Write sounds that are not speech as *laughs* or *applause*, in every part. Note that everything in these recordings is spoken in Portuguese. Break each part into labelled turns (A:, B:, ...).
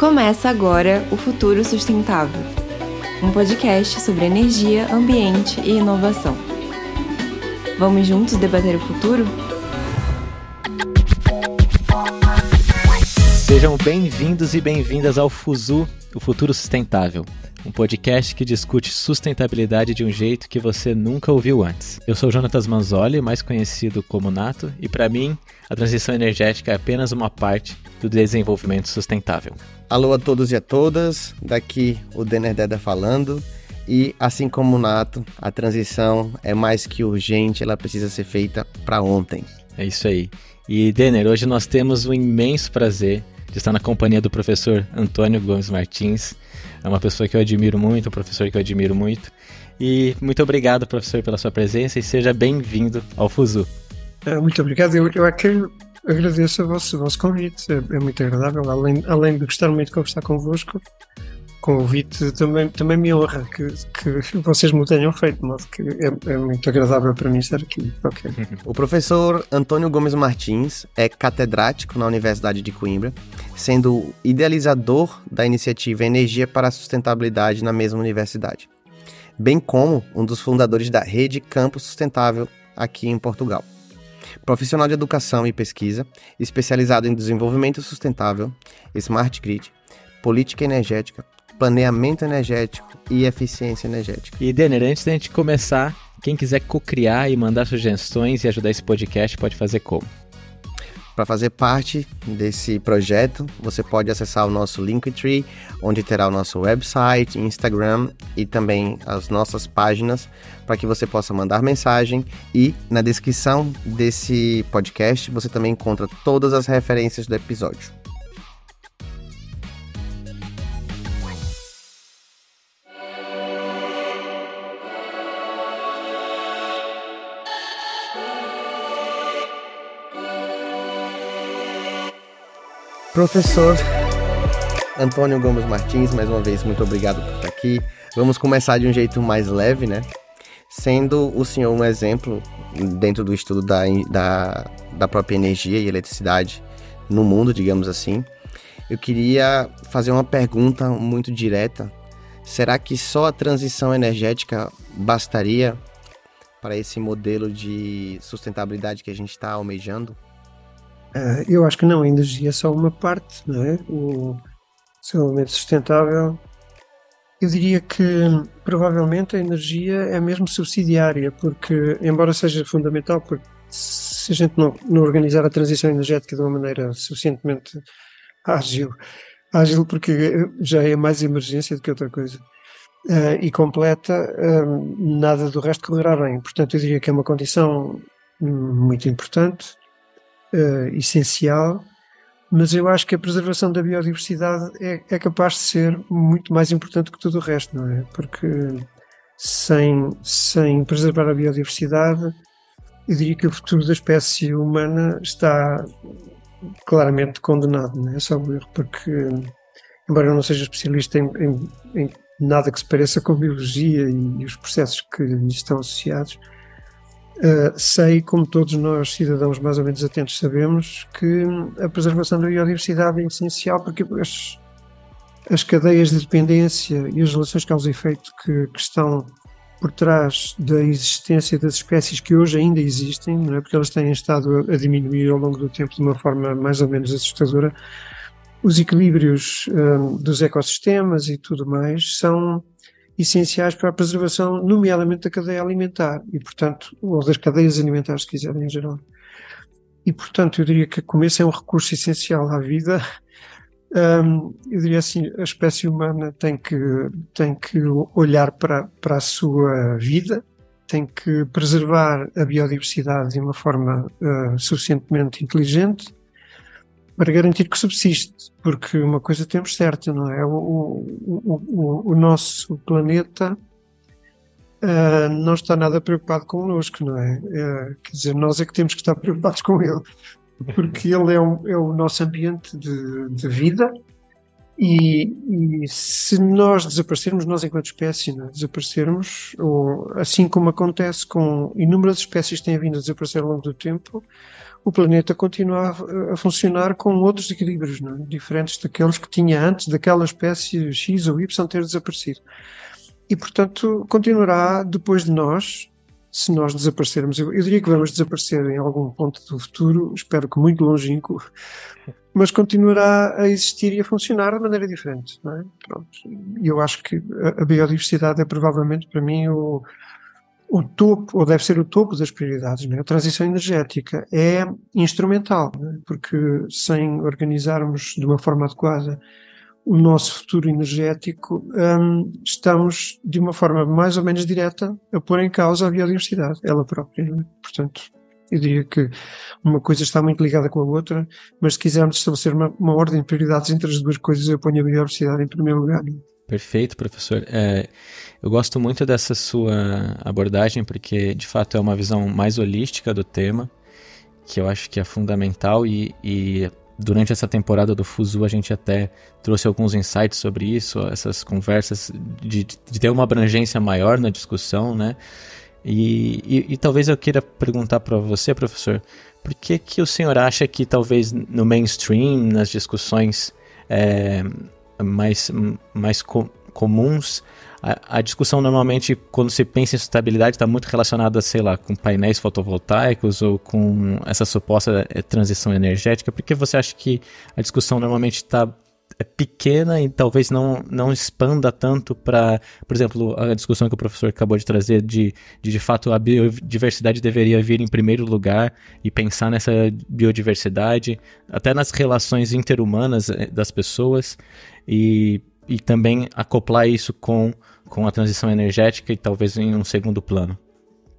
A: Começa agora o Futuro Sustentável, um podcast sobre energia, ambiente e inovação. Vamos juntos debater o futuro?
B: Sejam bem-vindos e bem-vindas ao Fuzu, o Futuro Sustentável, um podcast que discute sustentabilidade de um jeito que você nunca ouviu antes. Eu sou Jonatas Manzoli, mais conhecido como Nato, e para mim, a transição energética é apenas uma parte do desenvolvimento sustentável.
C: Alô a todos e a todas, daqui o Denner Deda falando. E assim como o Nato, a transição é mais que urgente, ela precisa ser feita para ontem.
B: É isso aí. E Denner, hoje nós temos o imenso prazer de estar na companhia do professor Antônio Gomes Martins. É uma pessoa que eu admiro muito, um professor que eu admiro muito. E muito obrigado, professor, pela sua presença e seja bem-vindo ao Fuzu.
D: É, muito obrigado. Eu, eu agradeço o vosso, o vosso convite. É, é, muito agradável. Além, além de gostar muito de conversar convosco, convite também, também me honra que, que vocês me tenham feito, mas que é, é, muito agradável para mim estar aqui. Okay. *laughs*
C: O professor Antônio Gomes Martins é catedrático na Universidade de Coimbra, sendo idealizador da iniciativa Energia para a Sustentabilidade na mesma universidade, bem como um dos fundadores da rede Campo Sustentável aqui em Portugal. Profissional de educação e pesquisa, especializado em desenvolvimento sustentável, smart grid, política energética, planeamento energético e eficiência energética.
B: E Denner, antes da gente começar, quem quiser co-criar e mandar sugestões e ajudar esse podcast pode fazer como?
C: Para fazer parte desse projeto, você pode acessar o nosso Linktree, onde terá o nosso website, Instagram e também as nossas páginas para que você possa mandar mensagem e na descrição desse podcast você também encontra todas as referências do episódio. Professor Antônio Gomes Martins, mais uma vez, muito obrigado por estar aqui. Vamos começar de um jeito mais leve, né? Sendo o senhor um exemplo dentro do estudo da, da, da própria energia e eletricidade no mundo, digamos assim. Eu queria fazer uma pergunta muito direta. Será que só a transição energética bastaria para esse modelo de sustentabilidade que a gente está almejando?
D: Uh, eu acho que não, a energia é só uma parte, não é? O desenvolvimento sustentável. Eu diria que provavelmente a energia é mesmo subsidiária, porque, embora seja fundamental, porque se a gente não, não organizar a transição energética de uma maneira suficientemente ágil, ágil porque já é mais emergência do que outra coisa, uh, e completa, uh, nada do resto correrá bem. Portanto, eu diria que é uma condição muito importante uh, essencial, mas eu acho que a preservação da biodiversidade é, é, capaz de ser muito mais importante que tudo o resto, não é? Porque sem, sem preservar a biodiversidade, eu diria que o futuro da espécie humana está claramente condenado, não é? Só erro, porque, embora eu não seja especialista em, em, em nada que se pareça com biologia e os processos que lhe estão associados, Uh, sei, como todos nós, cidadãos mais ou menos atentos, sabemos que a preservação da biodiversidade é essencial porque as, as cadeias de dependência e as relações causa-efeito que, que, estão por trás da existência das espécies que hoje ainda existem, não é? porque elas têm estado a, diminuir ao longo do tempo de uma forma mais ou menos assustadora, os equilíbrios um, ah, dos ecossistemas e tudo mais são essenciais para a preservação, nomeadamente da cadeia alimentar e, portanto, ou das cadeias alimentares, se quiserem, em geral. E, portanto, eu diria que a começo é um recurso essencial à vida. *laughs* Um, eu diria assim, a espécie humana tem que, tem que olhar para, para a sua vida, tem que preservar a biodiversidade de uma forma uh, suficientemente inteligente para garantir que subsiste, porque uma coisa temos certa, não é? O, o, o, o nosso planeta uh, não está nada preocupado connosco, não é? Uh, quer dizer, nós é que temos que estar preocupados com ele, porque *laughs* ele é, um, é o nosso ambiente de, de vida e, e, se nós desaparecermos, nós enquanto espécie, não é? desaparecermos, ou, assim como acontece com inúmeras espécies que têm vindo a desaparecer ao longo do tempo, o planeta continua a, a funcionar com outros equilíbrios, é? diferentes daqueles que tinha antes daquela espécie X ou Y ter desaparecido. E, portanto, continuará depois de nós, se nós desaparecermos. Eu, eu diria que vamos desaparecer em algum ponto do futuro, espero que muito longínquo, mas continuará a existir e a funcionar de maneira diferente. É? E eu acho que a biodiversidade é provavelmente para mim o o topo, ou deve ser o topo das prioridades. Né? A transição energética é instrumental, né? porque sem organizarmos de uma forma adequada o nosso futuro energético, um, estamos de uma forma mais ou menos direta a pôr em causa a biodiversidade, ela própria. Né? Portanto, eu diria que uma coisa está muito ligada com a outra, mas se quisermos estabelecer uma, uma ordem de prioridades entre as duas coisas, eu ponho a biodiversidade em primeiro lugar. Né?
B: Perfeito, professor. É, eu gosto muito dessa sua abordagem, porque de fato é uma visão mais holística do tema, que eu acho que é fundamental e, e durante essa temporada do Fuzu a gente até trouxe alguns insights sobre isso, essas conversas de, de ter uma abrangência maior na discussão, né? E, e, e talvez eu queira perguntar para você, professor, por que, que o senhor acha que talvez no mainstream, nas discussões é, mais, mais com, comuns, a, a, discussão normalmente, quando se pensa em sustentabilidade, está muito relacionada, sei lá, com painéis fotovoltaicos ou com essa suposta eh, transição energética. Por que você acha que a discussão normalmente está é pequena e talvez não, não expanda tanto para, por exemplo, a discussão que o professor acabou de trazer de, de, de fato, a biodiversidade deveria vir em primeiro lugar e pensar nessa biodiversidade, até nas relações interhumanas eh, das pessoas e, e também acoplar isso com, com a transição energética e talvez em um segundo plano.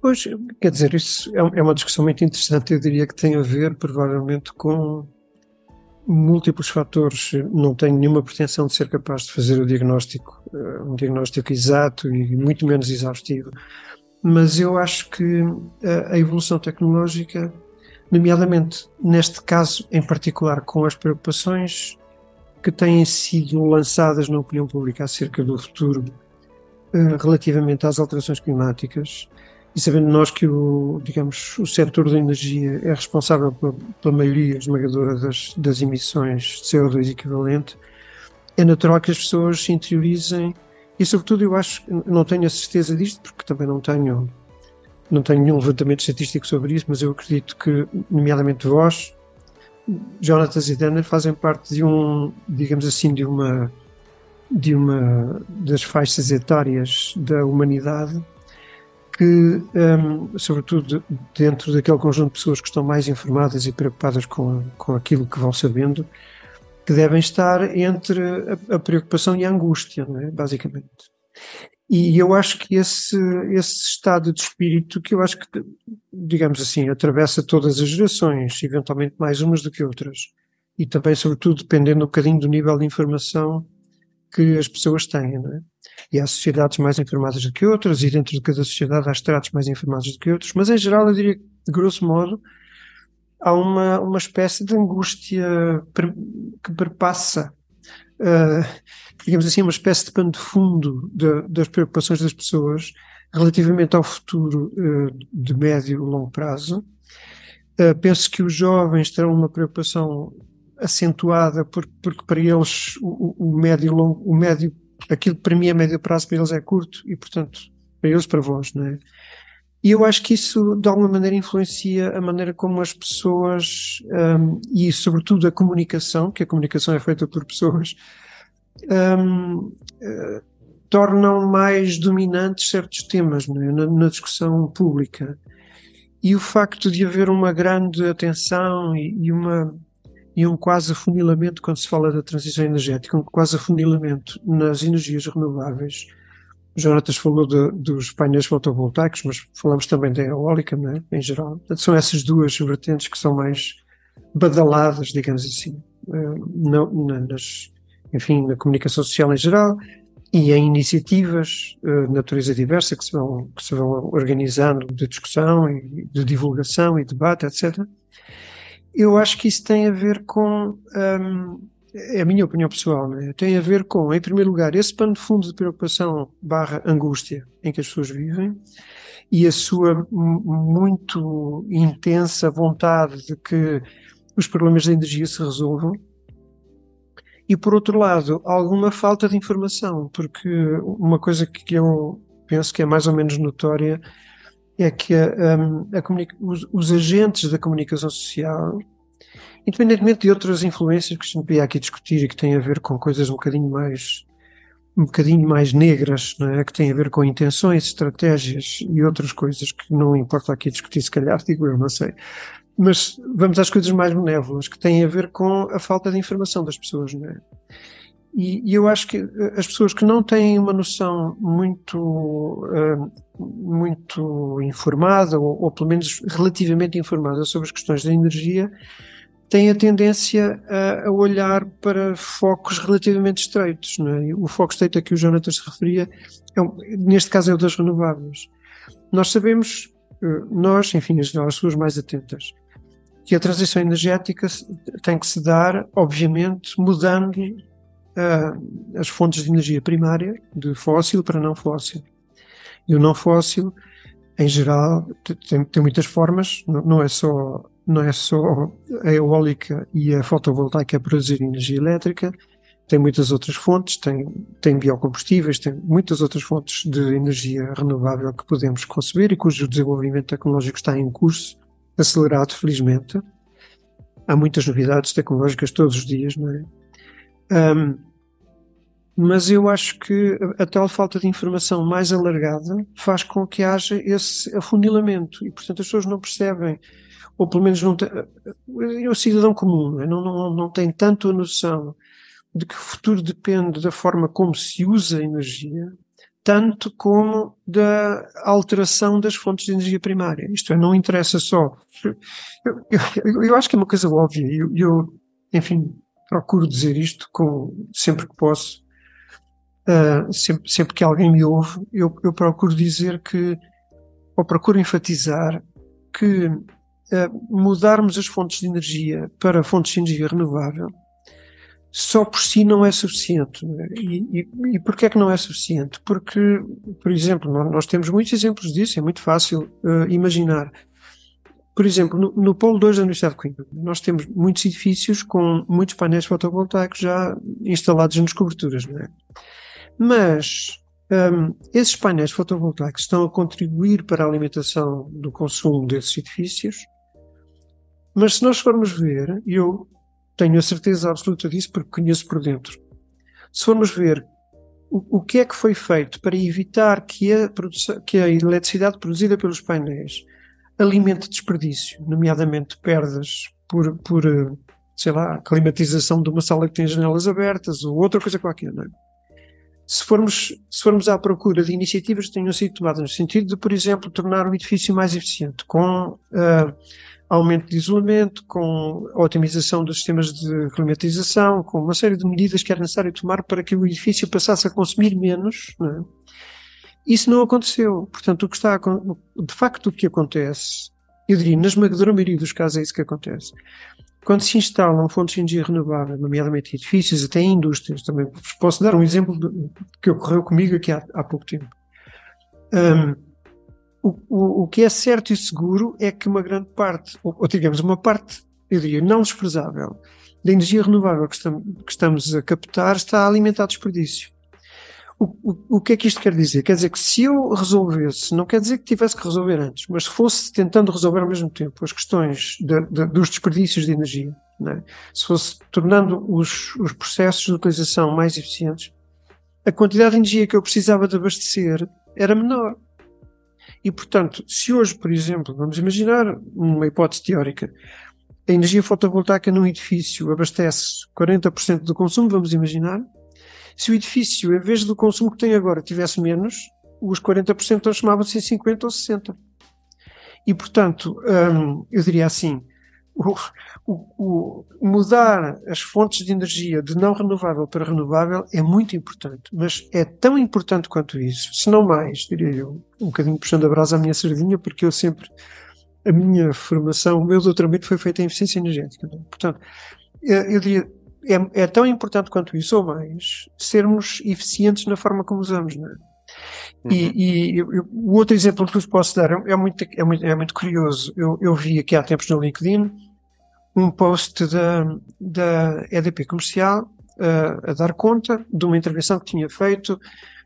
D: Pois, quer dizer, isso é, é uma discussão muito interessante, eu diria que tem a ver provavelmente com múltiplos fatores. Não tenho nenhuma pretensão de ser capaz de fazer o diagnóstico, eh, um diagnóstico exato e muito menos exaustivo. Mas eu acho que a evolução tecnológica, nomeadamente neste caso em particular com as preocupações que têm sido lançadas na opinião pública acerca do futuro eh, relativamente às alterações climáticas, e sabendo nós que o, digamos, o setor da energia é responsável pela, pela maioria esmagadora das, das emissões de CO2 equivalente, é natural que as pessoas se interiorizem e, sobretudo, eu acho, não tenho a certeza disto, porque também não tenho, não tenho nenhum levantamento estatístico sobre isso, mas eu acredito que, nomeadamente vós, Jonathan e Dana, fazem parte de um, digamos assim, de uma, de uma das faixas etárias da humanidade que, um, sobretudo dentro daquele conjunto de pessoas que estão mais informadas e preocupadas com, com aquilo que vão sabendo, que devem estar entre a, a preocupação e a angústia, é? basicamente. E eu acho que esse, esse estado de espírito, que eu acho que, digamos assim, atravessa todas as gerações, eventualmente mais umas do que outras, e também, sobretudo, dependendo um bocadinho do nível de informação que as pessoas têm, não é? E há sociedades mais informadas do que outras, e dentro de cada sociedade há estratos mais informados do que outros, mas em geral eu diria que, de grosso modo, há uma, uma espécie de angústia que perpassa, uh, digamos assim, uma espécie de pano de fundo de, das preocupações das pessoas relativamente ao futuro uh, de médio e longo prazo. Uh, penso que os jovens terão uma preocupação acentuada porque, porque para eles o, o médio longo, o médio aquilo que para mim é médio prazo, para eles é curto e, portanto, para eles, para vós, não é? E eu acho que isso, de alguma maneira, influencia a maneira como as pessoas, um, e sobretudo a comunicação, que a comunicação é feita por pessoas, um, uh, eh, tornam mais dominantes certos temas é? na, na, discussão pública. E o facto de haver uma grande atenção e, e uma e um quase afunilamento quando se fala da transição energética, um quase afunilamento nas energias renováveis. O Jonatas falou de, dos painéis fotovoltaicos, mas falamos também da eólica, né, em geral. Portanto, são essas duas vertentes que são mais badaladas, digamos assim, eh, na, nas, enfim, na comunicação social em geral e em iniciativas uh, de natureza diversa que se, vão, que se vão organizando de discussão e de divulgação e debate, etc. Eu acho que isso tem a ver com. Um, é a minha opinião pessoal, né? tem a ver com, em primeiro lugar, esse pano de fundo de preocupação barra angústia em que as pessoas vivem, e a sua muito intensa vontade de que os problemas da energia se resolvam. E por outro lado, alguma falta de informação, porque uma coisa que eu penso que é mais ou menos notória é que a, a, os, os, agentes da comunicação social, independentemente de outras influências que a gente podia aqui discutir e que têm a ver com coisas um bocadinho mais um bocadinho mais negras, é? que têm a ver com intenções, estratégias e outras coisas que não importa aqui discutir, se calhar, digo eu, não sei. Mas vamos às coisas mais benévolas, que têm a ver com a falta de informação das pessoas, não é? E, e eu acho que eh, as pessoas que não têm uma noção muito, uh, muito informada, ou, ou pelo menos relativamente informada sobre as questões da energia, têm a tendência a, a, olhar para focos relativamente estreitos. É? O foco estreito a que o Jonathan se referia, é, neste caso é o das renováveis. Nós sabemos, eh, nós, enfim, as pessoas mais atentas, que a transição energética tem que se dar, obviamente, mudando uh, as fontes de energia primária, de fóssil para não fóssil. E o não fóssil, em geral, tem, tem muitas formas, não, não é só não é só a eólica e a fotovoltaica a produzir energia elétrica, tem muitas outras fontes, tem, tem biocombustíveis, tem muitas outras fontes de energia renovável que podemos conceber e cujo desenvolvimento tecnológico está em curso, acelerado, felizmente. Há muitas novidades tecnológicas todos os dias, não é? Um, mas eu acho que a, tal falta de informação mais alargada faz com que haja esse afunilamento e, portanto, as pessoas não percebem ou pelo menos não tem, é o cidadão comum, não, não, não tem tanto a noção de que o futuro depende da forma como se usa a energia, tanto como da alteração das fontes de energia primária. Isto é, não interessa só. Eu, eu, eu acho que é uma coisa óbvia. Eu, eu, enfim, procuro dizer isto com, sempre que posso. Uh, sempre, sempre que alguém me ouve, eu, eu procuro dizer que, ou procuro enfatizar que mudarmos as fontes de energia para fontes de energia renovável só por si não é suficiente. E, e, e porquê é que não é suficiente? Porque, por exemplo, nós temos muitos exemplos disso, é muito fácil uh, imaginar. Por exemplo, no, no Polo 2 da Universidade de Coimbra, nós temos muitos edifícios com muitos painéis fotovoltaicos já instalados nas coberturas, não é? Mas um, esses painéis fotovoltaicos estão a contribuir para a alimentação do consumo desses edifícios mas se nós formos ver, e eu tenho a certeza absoluta disso porque conheço por dentro, se formos ver o, o que é que foi feito para evitar que a, que a eletricidade produzida pelos painéis alimente desperdício, nomeadamente perdas por, por sei lá, climatização de uma sala que tem janelas abertas ou outra coisa qualquer, não é? Se formos, se formos à procura de iniciativas que tenham sido tomadas no sentido de, por exemplo, tornar o edifício mais eficiente, com uh, aumento de isolamento, com otimização dos sistemas de climatização, com uma série de medidas que era necessário tomar para que o edifício passasse a consumir menos. Não é? Isso não aconteceu. Portanto, o que está de facto o que acontece, eu diria, na esmagadora maioria dos casos é isso que acontece. Quando se instalam fontes de energia renovável, nomeadamente edifícios, até em indústrias, também posso dar um exemplo de, que ocorreu comigo aqui há, há pouco tempo. Um, o, o, o que é certo e seguro é que uma grande parte, ou, ou digamos, uma parte, eu diria, não desprezável, da energia renovável que estamos, que estamos a captar está a alimentar desperdício. O, o, que é que isto quer dizer? Quer dizer que se eu resolvesse, não quer dizer que tivesse que resolver antes, mas se fosse tentando resolver ao mesmo tempo as questões de, de, dos desperdícios de energia, é? se fosse tornando os, os processos de utilização mais eficientes, a quantidade de energia que eu precisava de abastecer era menor. E, portanto, se hoje, por exemplo, vamos imaginar uma hipótese teórica, a energia fotovoltaica num edifício abastece 40% do consumo, vamos imaginar, se o edifício, em vez do consumo que tem agora, tivesse menos, os 40% transformavam-se em 50% ou 60%. E, portanto, hum, eu diria assim, o, o, o, mudar as fontes de energia de não renovável para renovável é muito importante, mas é tão importante quanto isso, se não mais, diria eu, um bocadinho puxando a brasa à minha sardinha, porque eu sempre, a minha formação, o meu doutoramento foi feito em eficiência energética. É? Portanto, eu diria, é, é, tão importante quanto isso, ou mais, sermos eficientes na forma como usamos. Não é? Uhum. E, e o outro exemplo que vos posso dar é, é muito, é muito, é muito curioso. Eu, eu vi aqui há tempos no LinkedIn um post da, da EDP comercial uh, a dar conta de uma intervenção que tinha feito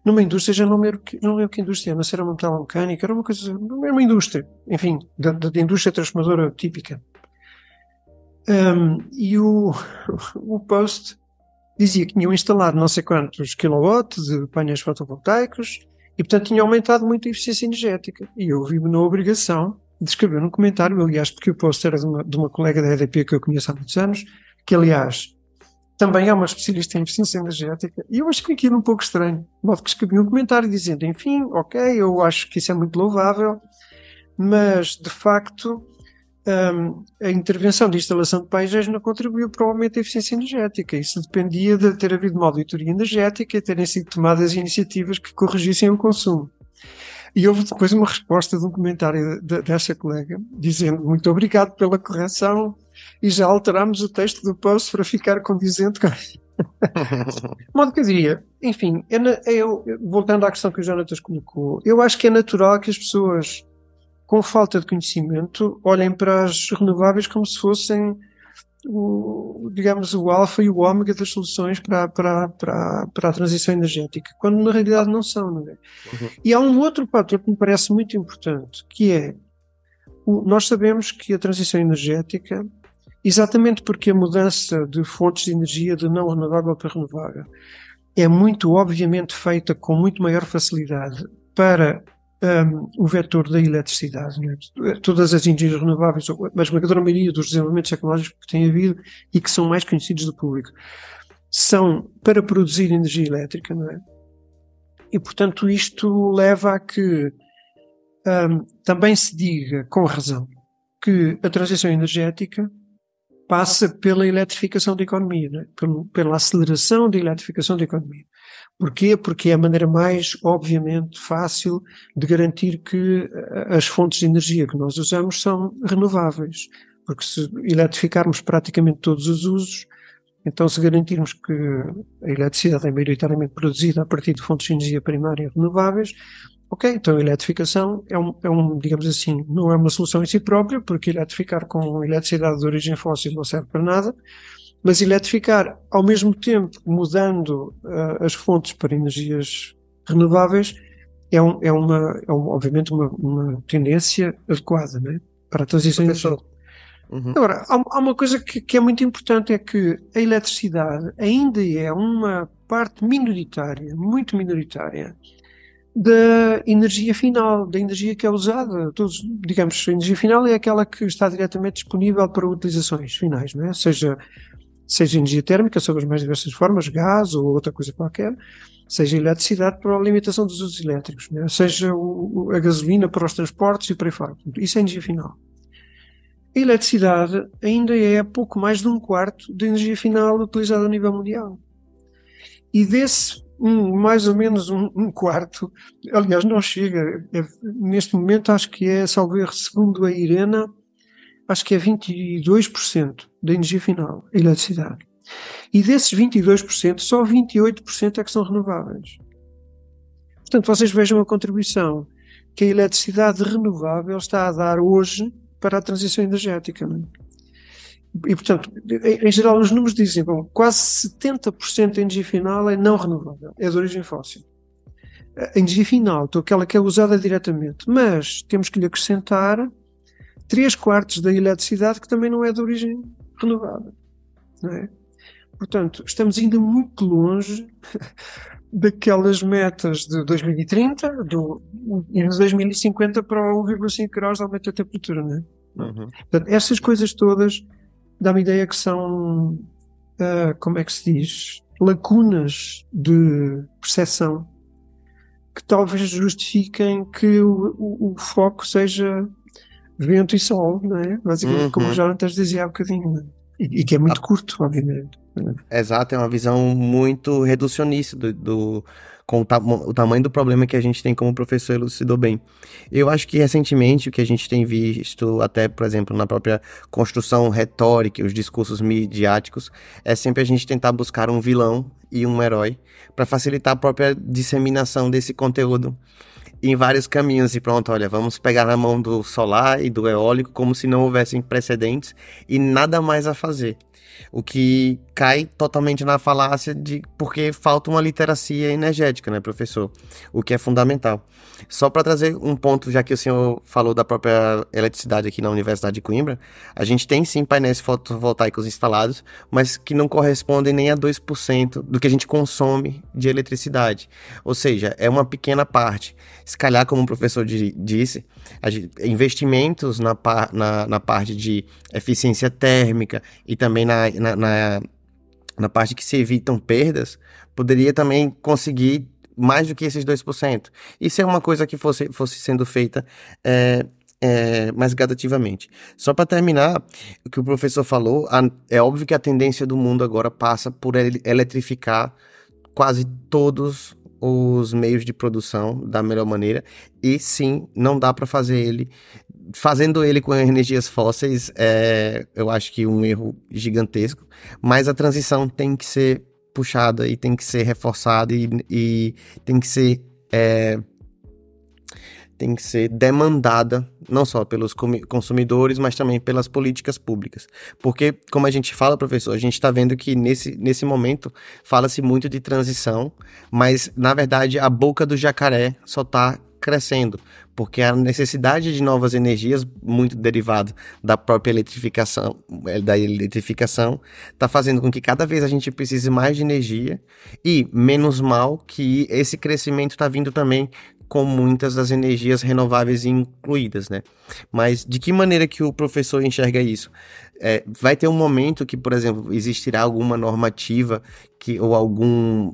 D: numa indústria, já não lembro que, não lembro que indústria, mas era uma metalomecânica, era uma coisa, era uma indústria, enfim, da, da indústria transformadora típica. Um, e o, *laughs* o post dizia que tinham instalado não sei quantos kilowatts de painéis fotovoltaicos e, portanto, tinha aumentado muito a eficiência energética. E eu vi-me na obrigação de escrever um comentário, aliás, porque o post era de uma, de uma colega da EDP que eu conheço há muitos anos, que, aliás, também é uma especialista em eficiência energética, e eu achei aquilo um pouco estranho. De modo que escrevi um comentário dizendo, enfim, ok, eu acho que isso é muito louvável, mas de facto um, a intervenção de instalação de painéis não contribuiu para o aumento da eficiência energética. Isso dependia de ter havido uma auditoria energética e terem sido tomadas iniciativas que corrigissem o consumo. E houve depois uma resposta de um comentário de, dessa colega, dizendo muito obrigado pela correção, e já alterámos o texto do post para ficar condizente com. *laughs* modo que eu diria, enfim, é, é, eu, voltando à questão que o Jonatas colocou, eu acho que é natural que as pessoas com falta de conhecimento olhem para as renováveis como se fossem o, digamos, o alfa e o ômega das soluções para, para, para, para a transição energética, quando na realidade não são. Não é? Uhum. E há um outro fator que me parece muito importante, que é o, nós sabemos que a transição energética Exatamente porque a mudança de fontes de energia de não renovável para renovável é muito obviamente feita com muito maior facilidade para um, o vetor da eletricidade. É? Todas as energias renováveis, a esmagadora maioria dos desenvolvimentos tecnológicos que tem havido e que são mais conhecidos do público, são para produzir energia elétrica, não é? E portanto isto leva a que um, também se diga, com razão, que a transição energética passa pela eletrificação da economia, é? pela aceleração da eletrificação da economia. Porquê? Porque é a maneira mais, obviamente, fácil de garantir que eh, as fontes de energia que nós usamos são renováveis. Porque se eletrificarmos praticamente todos os usos, então se garantirmos que a eletricidade é maioritariamente produzida a partir de fontes de energia primária renováveis, Ok, então a eletrificação é um, é um, digamos assim, não é uma solução em si própria, porque eletrificar com eletricidade de origem fóssil não serve para nada, mas eletrificar ao mesmo tempo mudando uh, as fontes para energias renováveis é, um, é, uma, é um, obviamente uma, uma tendência adequada né, para a transição energética. Uhum. Agora, há, há, uma coisa que, que é muito importante, é que a eletricidade ainda é uma parte minoritária, muito minoritária, da energia final, da energia que é usada. Todos, digamos, a energia final é aquela que está diretamente disponível para utilizações finais, não é? Seja, seja energia térmica, sob as mais diversas formas, gás ou outra coisa qualquer, seja eletricidade para a alimentação dos usos elétricos, é? seja o, a gasolina para os transportes e para aí fora. Isso é energia final. A eletricidade ainda é pouco mais de um quarto da energia final utilizada a nível mundial. E desse um, mais ou menos um, um, quarto, aliás, não chega, é, neste momento acho que é, salvo erro, segundo a Irena, acho que é 22% da energia final, a eletricidade. E desses 22%, só 28% é que são renováveis. Portanto, vocês vejam a contribuição que a eletricidade renovável está a dar hoje para a transição energética. É? E, portanto, em, geral, os números dizem bom, quase 70% da energia final é não renovável, é de origem fóssil. A energia final, então, aquela que é usada diretamente, mas temos que lhe acrescentar 3 quartos da eletricidade que também não é de origem renovável. Não é? Portanto, estamos ainda muito longe *laughs* daquelas metas de 2030 do, e de 2050 para 1,5 graus de aumento da temperatura. Não é? Uhum. Portanto, essas coisas todas dá-me a ideia que são, uh, como é que se diz, lacunas de percepção que talvez justifiquem que o, o, o foco seja vento e sol, não é? Basicamente, uhum. como o Jonathan dizia há bocadinho, é? e, e, que é muito ah. curto, obviamente.
C: Exato, é uma visão muito reducionista do, do com o, ta o, tamanho do problema que a gente tem como professor elucidou bem. Eu acho que recentemente o que a gente tem visto, até por exemplo, na própria construção retórica, os discursos midiáticos, é sempre a gente tentar buscar um vilão e um herói para facilitar a própria disseminação desse conteúdo em vários caminhos e pronto, olha, vamos pegar na mão do solar e do eólico como se não houvessem precedentes e nada mais a fazer. O que cai totalmente na falácia de porque falta uma literacia energética, né, professor? O que é fundamental. Só para trazer um ponto, já que o senhor falou da própria eletricidade aqui na Universidade de Coimbra, a gente tem sim painéis fotovoltaicos instalados, mas que não correspondem nem a 2% do que a gente consome de eletricidade. Ou seja, é uma pequena parte. Se calhar, como o professor disse, investimentos na, na, na parte de eficiência térmica e também na, na, na na parte que se evitam perdas, poderia também conseguir mais do que esses 2%. Isso é uma coisa que fosse, fosse sendo feita é, é, mais gradativamente. Só para terminar, o que o professor falou, a, é óbvio que a tendência do mundo agora passa por eletrificar quase todos os meios de produção da melhor maneira. E sim, não dá para fazer ele fazendo ele com energias fósseis é, eu acho que um erro gigantesco, mas a transição tem que ser puxada e tem que ser reforçada e, e tem que ser é, tem que ser demandada não só pelos consumidores, mas também pelas políticas públicas. Porque, como a gente fala, professor, a gente está vendo que nesse, nesse momento fala-se muito de transição, mas na verdade a boca do jacaré só está crescendo, porque a necessidade de novas energias, muito derivada da própria eletrificação, é, da eletrificação, está fazendo com que cada vez a gente precise mais de energia e menos mal que esse crescimento está vindo também com muitas das energias renováveis incluídas, né? Mas de que maneira que o professor enxerga isso? É, vai ter um momento que, por exemplo, existirá alguma normativa que ou algum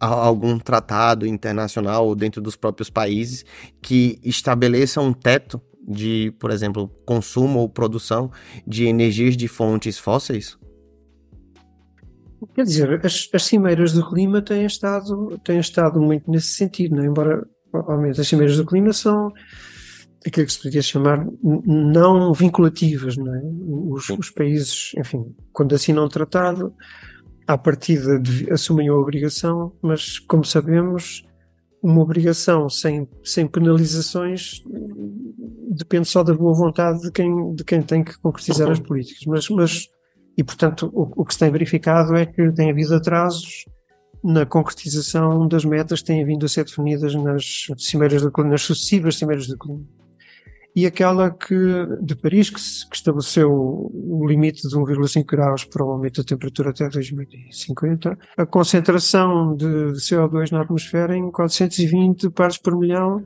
C: algum tratado internacional dentro dos próprios países que estabeleça um teto de, por exemplo, consumo ou produção de energias de fontes fósseis?
D: Quer dizer, as, as cimeiras do clima têm estado, têm estado muito nesse sentido, é? embora, obviamente, as cimeiras do clima são aquilo que se poderia chamar não vinculativas, não é? Os, os países, enfim, quando assinam um tratado, à partida de, assumem a obrigação, mas como sabemos, uma obrigação sem, sem penalizações depende só da boa vontade de quem, de quem tem que concretizar as políticas. Mas, mas e portanto, o, o que se tem verificado é que tem havido atrasos na concretização das metas que têm vindo a ser definidas nas cimeiras da coluna, nas sucessivas cimeiras da coluna e aquela que, de Paris, que, que estabeleceu o limite de 1,5 graus para o aumento da temperatura até 2050, a concentração de CO2 na atmosfera em 420 partes por milhão,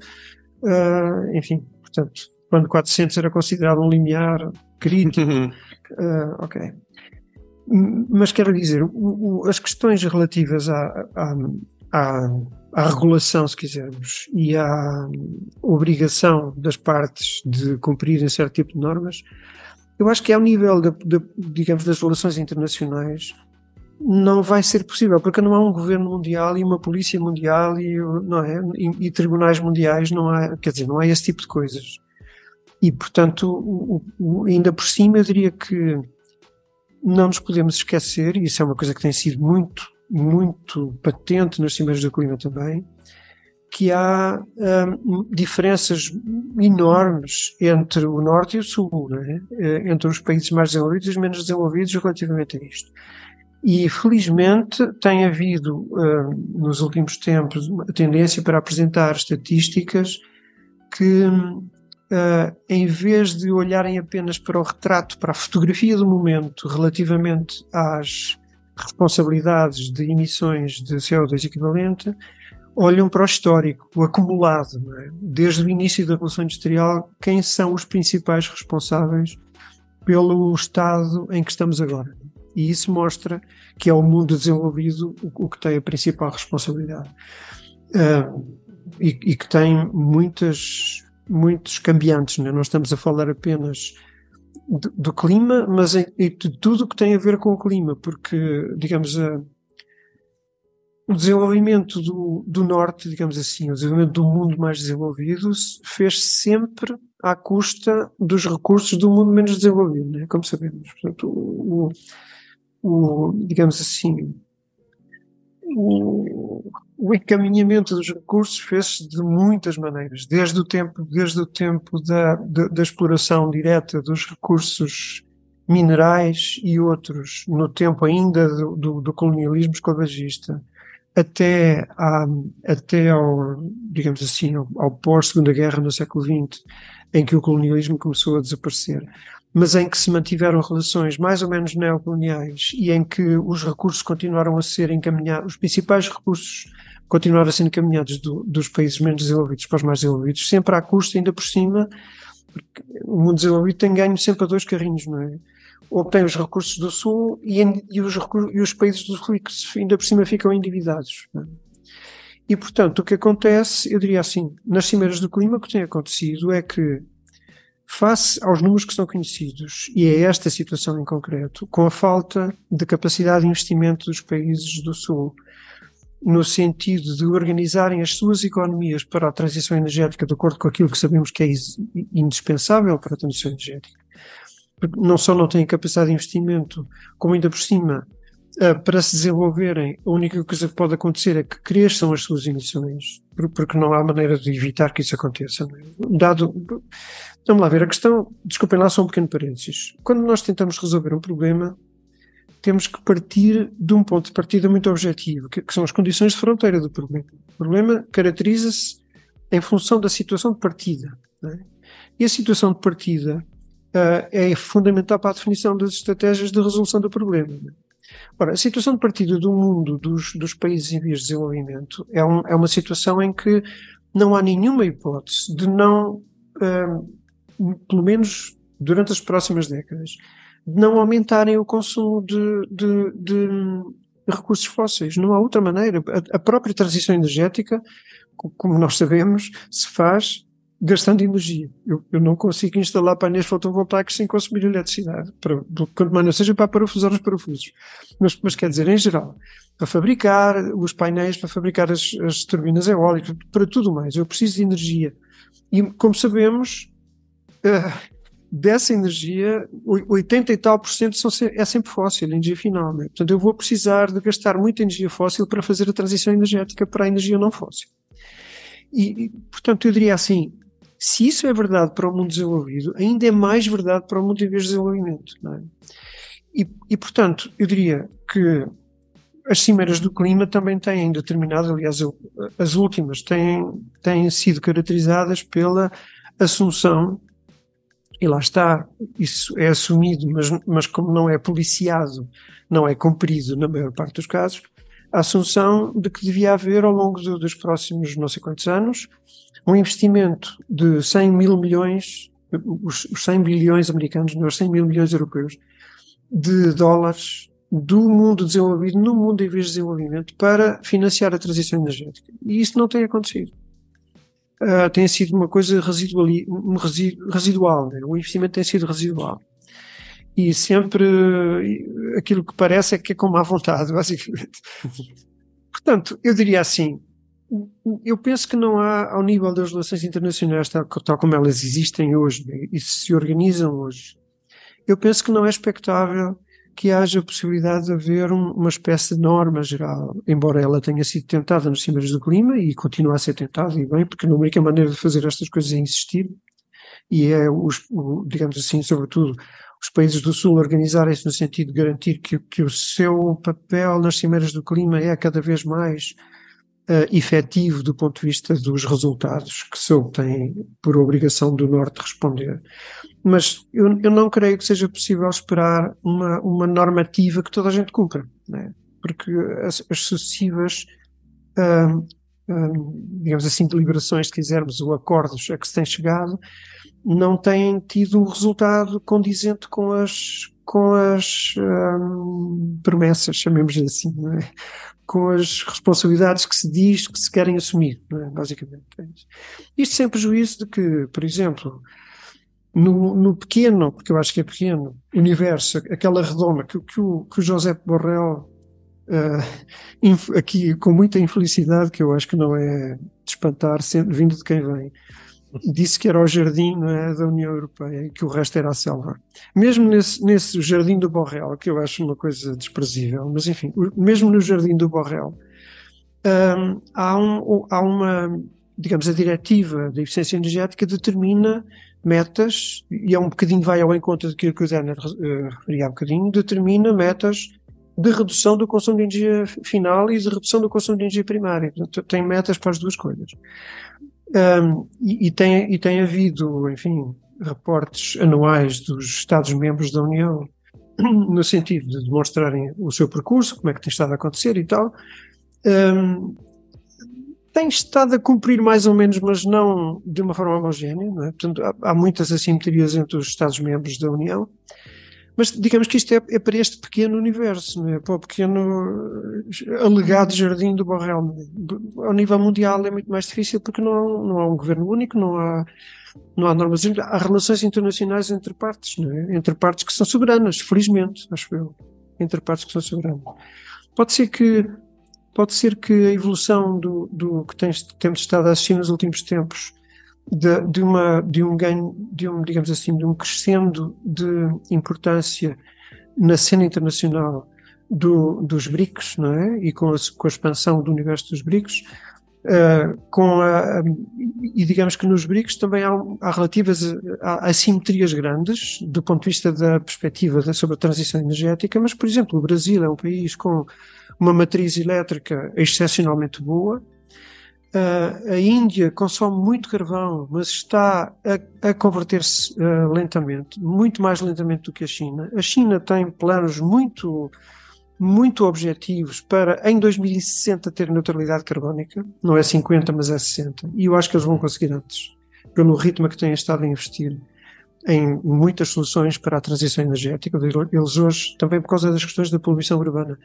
D: uh, enfim, portanto, quando 400 era considerado um limiar crítico, uh, ok. Mas quero dizer, o, o, as questões relativas à, à, à à regulação, se quisermos, e à obrigação das partes de cumprirem certo tipo de normas, eu acho que ao nível, de, de, digamos, das relações internacionais, não vai ser possível, porque não há um governo mundial e uma polícia mundial e, não é, e, e tribunais mundiais, não há, quer dizer, não há esse tipo de coisas. E, portanto, o, o, ainda por cima, eu diria que não nos podemos esquecer, e isso é uma coisa que tem sido muito muito patente nas cimeiras do clima também, que há hum, diferenças enormes entre o norte e o sul, é? entre os países mais desenvolvidos e os menos desenvolvidos relativamente a isto. E felizmente tem havido hum, nos últimos tempos uma tendência para apresentar estatísticas que, hum, em vez de olharem apenas para o retrato, para a fotografia do momento relativamente às responsabilidades de emissões de CO2 equivalente olham para o histórico, o acumulado, é? desde o início da Revolução Industrial, quem são os principais responsáveis pelo estado em que estamos agora. E isso mostra que é o mundo desenvolvido o que tem a principal responsabilidade. Uh, e, e, que tem muitas, muitos cambiantes, não, é? não estamos a falar apenas do, do clima, mas em, de tudo o que tem a ver com o clima, porque, digamos, a, o desenvolvimento do, do norte, digamos assim, o desenvolvimento do mundo mais desenvolvido fez sempre à custa dos recursos do mundo menos desenvolvido, né? como sabemos. Portanto, o, o, digamos assim, o, o encaminhamento dos recursos fez-se de muitas maneiras, desde o tempo, desde o tempo da, da, da, exploração direta dos recursos minerais e outros, no tempo ainda do, do, do colonialismo esclavagista, até, à, até ao, digamos assim, ao, ao pós-segunda guerra no século XX, em que o colonialismo começou a desaparecer mas em que se mantiveram relações mais ou menos neocoloniais e em que os recursos continuaram a ser encaminhados, os principais recursos continuaram a ser encaminhados do, dos países menos desenvolvidos para os mais desenvolvidos, sempre à custa, ainda por cima, porque o mundo desenvolvido tem ganho sempre a dois carrinhos, não é? Obtém os recursos do Sul e, e, os, e os, países do Sul ainda por cima ficam endividados. É? E, portanto, o que acontece, eu diria assim, nas cimeiras do clima, o que tem acontecido é que Face aos números que são conhecidos, e é esta situação em concreto, com a falta de capacidade de investimento dos países do Sul, no sentido de organizarem as suas economias para a transição energética de acordo com aquilo que sabemos que é indispensável para a transição energética, não só não têm capacidade de investimento, como ainda por cima uh, para se desenvolverem, a única coisa que pode acontecer é que cresçam as suas emissões, porque não há maneira de evitar que isso aconteça. É? Dado, vamos lá ver, a questão, desculpem lá só um pequeno parênteses. Quando nós tentamos resolver um problema, temos que partir de um ponto de partida muito objetivo, que, que são as condições de fronteira do problema. O problema caracteriza-se em função da situação de partida. É? E a situação de partida é fundamental para a definição das estratégias de resolução do problema. É? Ora, a situação de partida do mundo dos, dos países em vias de desenvolvimento é, um, é, uma situação em que não há nenhuma hipótese de não, um, pelo menos durante as próximas décadas, de não aumentarem o consumo de, de, de recursos fósseis. Não há outra maneira. A, a própria transição energética, como nós sabemos, se faz gastando energia. Eu, eu, não consigo instalar painéis fotovoltaicos sem consumir eletricidade, para, quanto mais não seja para parafusar os parafusos. Mas, mas quer dizer, em geral, para fabricar os painéis, para fabricar as, as turbinas eólicas, para tudo mais, eu preciso de energia. E, como sabemos, uh, dessa energia, 80 e tal por cento são, é sempre fóssil, energia final. Né? Portanto, eu vou precisar de gastar muita energia fóssil para fazer a transição energética para a energia não fóssil. E, portanto, eu diria assim, se isso é verdade para o mundo desenvolvido, ainda é mais verdade para o mundo em vez de desenvolvimento. É? E, e, portanto, eu diria que as cimeiras do clima também têm determinado, aliás, as últimas têm, têm sido caracterizadas pela assunção, e lá está, isso é assumido, mas, mas como não é policiado, não é cumprido na maior parte dos casos, assunção de que devia haver ao longo do, dos próximos não sei quantos anos um investimento de 100 mil milhões, os, 100 bilhões americanos, não, os 100 mil milhões europeus, de dólares do mundo desenvolvido no mundo em vez de desenvolvimento para financiar a transição energética. E isso não tem acontecido. Uh, tem sido uma coisa residual, residual né? o investimento tem sido residual. E sempre aquilo que parece é que é com má vontade, *laughs* basicamente. Portanto, eu diria assim: eu penso que não há, ao nível das relações internacionais, tal, tal como elas existem hoje e se organizam hoje, eu penso que não é expectável que haja a possibilidade de haver um, uma espécie de norma geral, embora ela tenha sido tentada nos cimeiros do clima e continue a ser tentada, e bem, porque a única maneira de fazer estas coisas é insistir, e é, os, digamos assim, sobretudo, os países do Sul organizarem-se no sentido de garantir que, que o seu papel nas cimeiras do clima é cada vez mais uh, efetivo do ponto de vista dos resultados que se obtém por obrigação do Norte responder. Mas eu, eu não creio que seja possível esperar uma, uma normativa que toda a gente cumpra, né? porque as, as sucessivas, uh, digamos assim, deliberações, se quisermos, ou acordos a que se tem chegado, não têm tido um resultado condizente com as, com as um, promessas, chamemos assim, é? com as responsabilidades que se diz que se querem assumir, é? basicamente. É isto sem prejuízo de que, por exemplo, no, no, pequeno, porque eu acho que é pequeno, universo, aquela redoma que, que, o, que o José Borrell, uh, aqui com muita infelicidade, que eu acho que não é de espantar, sendo, vindo de quem vem, disse que era o jardim é, da União Europeia e que o resto era a selva. Mesmo nesse, nesse jardim do Borrell, que eu acho uma coisa desprezível, mas enfim, mesmo no jardim do Borrell, um, há, um, há uma, digamos, a diretiva da eficiência energética determina metas, e é um bocadinho vai ao encontro daquilo que o Daniel uh, referia há um bocadinho, determina metas de redução do consumo de energia final e de redução do consumo de energia primária. Portanto, tem metas para as duas coisas. Um, e, tem, e tem havido, enfim, reportes anuais dos Estados-membros da União *clears throat* no sentido de demonstrarem o seu percurso, como é que tem estado a acontecer e tal. Um, tem estado a cumprir mais ou menos, mas não de uma forma homogénea. É? Portanto, há, há, muitas assimetrias entre os Estados-membros da União. Mas digamos que isto é, é, para este pequeno universo, não é? para o pequeno eh, alegado jardim do Borrell. Ao nível mundial é muito mais difícil porque não, não há um governo único, não há, não há normas, há relações internacionais entre partes, não é? entre partes que são soberanas, felizmente, acho eu, entre partes que são soberanas. Pode ser que pode ser que a evolução do, do que tens, temos estado a assistir nos últimos tempos de, de, uma, de um ganho, de um, digamos assim, de um crescendo de importância na cena internacional do, dos BRICS, não é? E com a, com a expansão do universo dos BRICS, uh, com a, e digamos que nos BRICS também há, há relativas assimetrias grandes do ponto de vista da perspectiva da, sobre a transição energética, mas, por exemplo, o Brasil é um país com uma matriz elétrica excepcionalmente boa, Uh, a Índia consome muito carvão, mas está a, a converter-se uh, lentamente, muito mais lentamente do que a China. A China tem planos muito, muito objetivos para em 2060 ter neutralidade carbónica. Não é 50, mas é 60. E eu acho que eles vão conseguir antes, pelo ritmo que têm estado a investir em muitas soluções para a transição energética. Eles hoje, também por causa das questões da poluição urbana,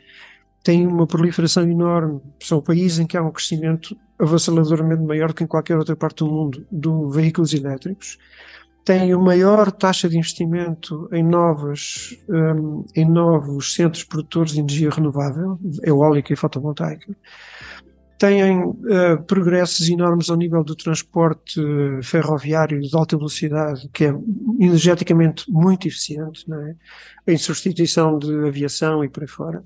D: têm uma proliferação enorme. São países em que há um crescimento avassaladoramente maior que em qualquer outra parte do mundo de veículos elétricos. Têm a maior taxa de investimento em, novos um, em novos centros produtores de energia renovável, eólica e fotovoltaica. Têm uh, progressos enormes ao nível do transporte ferroviário de alta velocidade, que é energeticamente muito eficiente, é? em substituição de aviação e por aí fora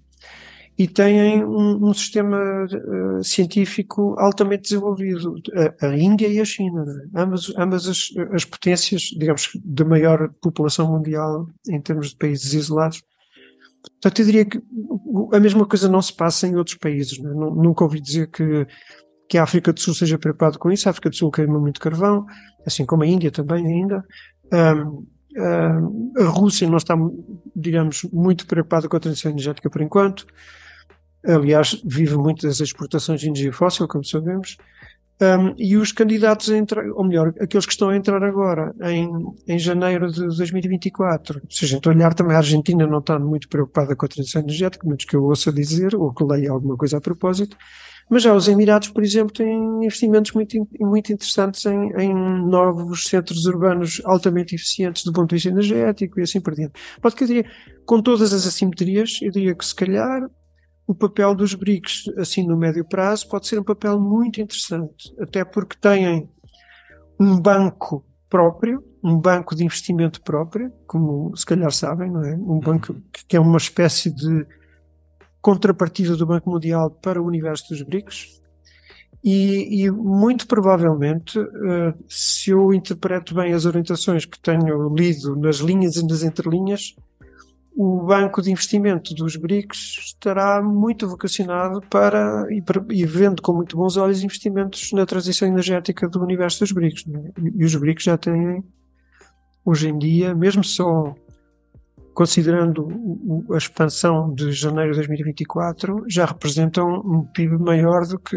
D: e têm um, um sistema uh, científico altamente desenvolvido. A, a, Índia e a China, é? ambas, ambas as, as, potências, digamos, de maior população mundial em termos de países isolados. Portanto, eu diria que a mesma coisa não se passa em outros países. É? Nunca ouvi dizer que, que a África do Sul seja preocupada com isso. A África do Sul queima muito carvão, assim como a Índia também ainda. Um, a Rússia não está, digamos, muito preocupada com a transição energética por enquanto aliás, vive muito das exportações de energia fóssil, como sabemos, um, e os candidatos a entrar, ou melhor, aqueles que estão a entrar agora, em, em janeiro de 2024, se a gente olhar também, a Argentina não está muito preocupada com a transição energética, menos que eu ouça dizer, ou que leia alguma coisa a propósito, mas já os Emirados, por exemplo, têm investimentos muito, muito interessantes em, em novos centros urbanos altamente eficientes do ponto de vista energético e assim por diante. Pode que eu diria, com todas as assimetrias, eu diria que se calhar o papel dos BRICS, assim no médio prazo, pode ser um papel muito interessante, até porque têm um banco próprio, um banco de investimento próprio, como se calhar sabem, não é? Um banco uhum. que é uma espécie de contrapartida do Banco Mundial para o universo dos BRICS. E, e muito provavelmente, uh, se eu interpreto bem as orientações que tenho lido nas linhas e nas entrelinhas, o banco de investimento dos BRICS estará muito vocacionado para e, e, vendo com muito bons olhos investimentos na transição energética do universo dos BRICS. É? E os BRICS já têm, hoje em dia, mesmo só considerando a expansão de janeiro de 2024, já representam um PIB maior do que.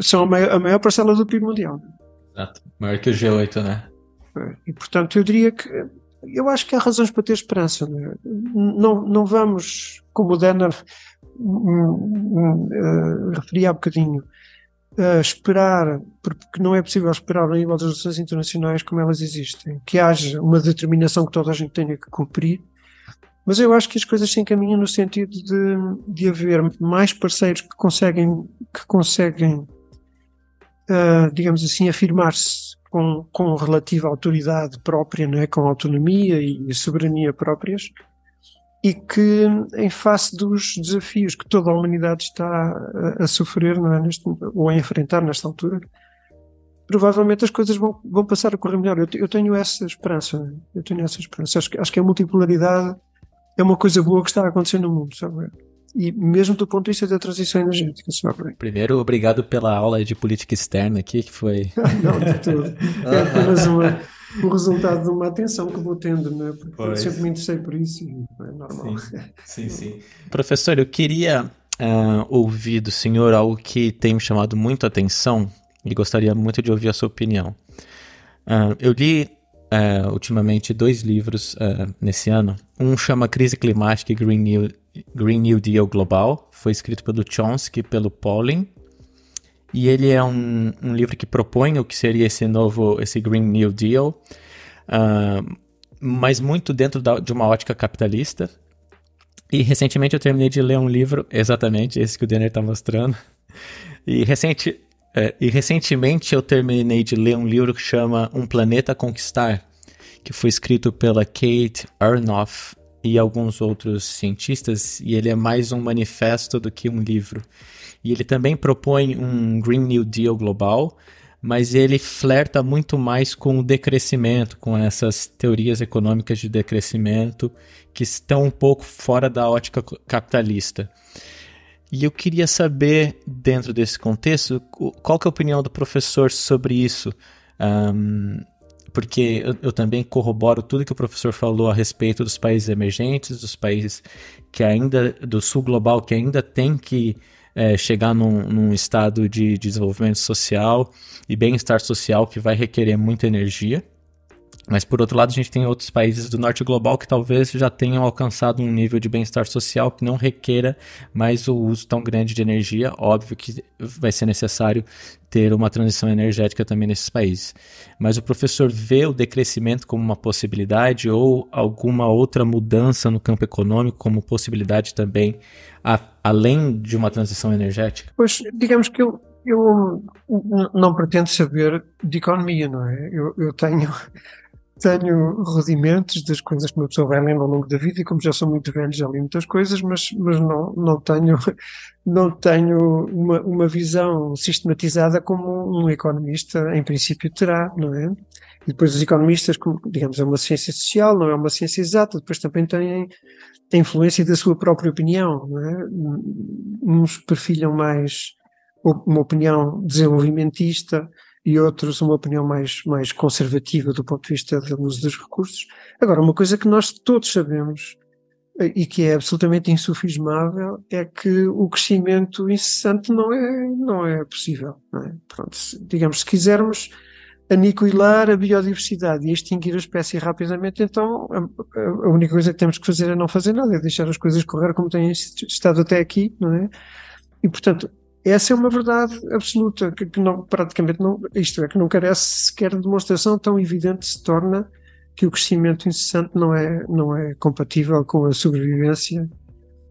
D: são a maior, a maior parcela do PIB mundial.
B: Exato, maior que o G8, né?
D: E portanto eu diria que eu acho que há razões para ter esperança. Não, é? não, vamos, como o Denner uh, referia há bocadinho, uh, esperar, porque não é possível esperar a nível das relações internacionais como elas existem, que haja uma determinação que toda a gente tenha que cumprir, mas eu acho que as coisas se encaminham no sentido de, de haver mais parceiros que conseguem, que conseguem uh, digamos assim, afirmar-se com, com relativa autoridade própria, não é? com autonomia e soberania próprias, e que, em face dos desafios que toda a humanidade está a, a sofrer, não é? Neste, ou a enfrentar nesta altura, provavelmente as coisas vão, vão passar a correr melhor. Eu, eu tenho essa esperança. Eu tenho essa esperança. Acho, acho que a multipolaridade é uma coisa boa que está a acontecer no mundo, sabe? E mesmo do ponto de vista da transição energética, sabe?
B: Primeiro, obrigado pela aula de política externa aqui, que foi. *laughs*
D: Não, de tudo. *laughs* É apenas uma, o resultado de uma atenção que vou tendo, né? Porque eu sempre me interessei por isso e é normal.
B: Sim, sim. sim. *laughs* Professor, eu queria uh, ouvir do senhor algo que tem me chamado muito a atenção e gostaria muito de ouvir a sua opinião. Uh, eu li uh, ultimamente dois livros uh, nesse ano. Um chama Crise Climática e Green New, Green New Deal Global. Foi escrito pelo Chomsky e pelo Pauling. E ele é um, um, livro que propõe o que seria esse novo, esse Green New Deal, uh, mas muito dentro da, de uma ótica capitalista. E recentemente eu terminei de ler um livro, exatamente esse que o Denner está mostrando. E recente, é, e recentemente eu terminei de ler um livro que chama Um Planeta a Conquistar, que foi escrito pela Kate Arnoff e alguns outros cientistas, e ele é mais um manifesto do que um livro. E ele também propõe um Green New Deal global, mas ele flerta muito mais com o decrescimento, com essas teorias econômicas de decrescimento que estão um pouco fora da ótica capitalista. E eu queria saber, dentro desse contexto, qual que é a opinião do professor sobre isso. Um, porque eu, eu, também corroboro tudo que o professor falou a respeito dos países emergentes, dos países que ainda, do sul global, que ainda tem que é, chegar num, num estado de, de desenvolvimento social e bem-estar social que vai requerer muita energia. Mas por outro lado, a gente tem outros países do norte global que talvez já tenham alcançado um nível de bem-estar social que não requeira mais o uso tão grande de energia. Óbvio que vai ser necessário ter uma transição energética também nesses países. Mas o professor vê o decrescimento como uma possibilidade ou alguma outra mudança no campo econômico como possibilidade também, a, além de uma transição energética?
D: Pois, digamos que eu, eu não pretendo saber de economia, não é? Eu, eu tenho tenho rudimentos das coisas que uma pessoa vai lendo ao longo da vida e como já sou muito velho já li muitas coisas, mas, mas não, não tenho, *laughs* não tenho uma, uma visão sistematizada como um economista em princípio terá, não é? E depois os economistas, como, digamos, é uma ciência social, não é uma ciência exata, depois também têm a influência da sua própria opinião, não é? Uns perfilham mais uma opinião desenvolvimentista, e outros uma opinião mais, mais conservativa do ponto de vista do uso dos recursos. Agora, uma coisa que nós todos sabemos e que é absolutamente insufismável é que o crescimento incessante não é, não é possível. Não é? Pronto, se, digamos, se quisermos aniquilar a biodiversidade e extinguir a espécie rapidamente, então a, a, única coisa que temos que fazer é não fazer nada, é deixar as coisas correr como têm estado até aqui, não é? E, portanto, essa é uma verdade absoluta, que, que, não, praticamente não, isto é, que não carece sequer de demonstração tão evidente se torna que o crescimento incessante não é, não é compatível com a sobrevivência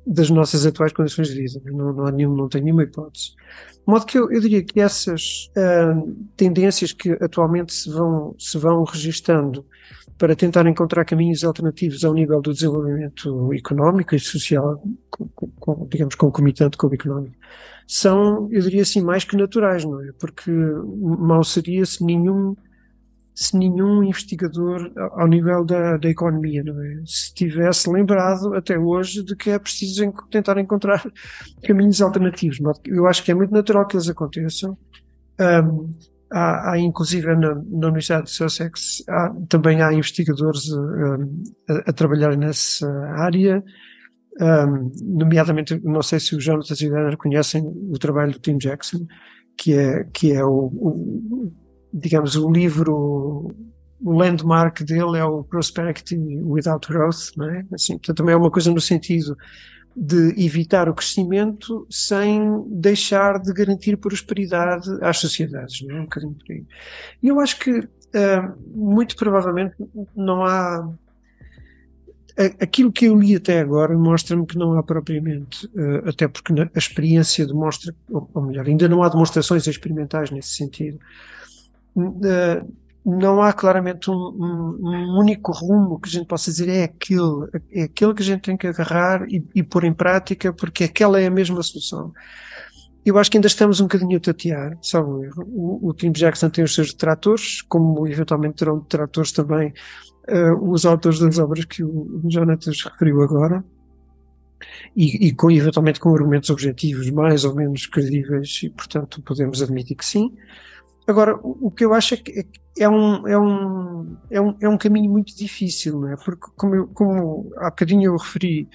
D: das nossas atuais condições de vida. Não, não, há nenhum, não tem nenhuma hipótese. De modo que eu, eu diria que essas uh, tendências que atualmente se vão, se vão registando para tentar encontrar caminhos alternativos ao nível do desenvolvimento económico e social, com, com, digamos, concomitante com o económico, são, eu diria assim, mais que naturais, não é? Porque mal seria se nenhum, se nenhum investigador ao nível da, da economia, não é? Se tivesse lembrado até hoje de que é preciso tentar encontrar *laughs* caminhos alternativos. Eu acho que é muito natural que eles aconteçam. Um, há, há, inclusive na, na, Universidade de Sussex, há, também há investigadores um, a, a trabalhar nessa área um, nomeadamente, não sei se o Jonathan e o conhecem o trabalho do Tim Jackson, que é, que é o, o digamos, o livro, o landmark dele é o Prosperity Without Growth, não é? Assim, portanto, também é uma coisa no sentido de evitar o crescimento sem deixar de garantir prosperidade às sociedades, não é? Um bocadinho por aí. E eu acho que, uh, muito provavelmente, não há. Aquilo que eu li até agora mostra-me que não há propriamente, uh, até porque a experiência demonstra, ou melhor, ainda não há demonstrações experimentais nesse sentido, uh, não há claramente um, um, único rumo que a gente possa dizer é aquele, é aquele que a gente tem que agarrar e, e pôr em prática, porque aquela é a mesma solução. Eu acho que ainda estamos um bocadinho a tatear, sabe? O, o Tim Jackson tem os seus detratores, como eventualmente terão detratores também uh, os autores das obras que o Jonathan referiu agora, e, e com, eventualmente com argumentos objetivos mais ou menos credíveis, e portanto podemos admitir que sim. Agora, o, que eu acho é que é é um, é um, é um, é um caminho muito difícil, não é? Porque, como, eu, como há bocadinho eu referi,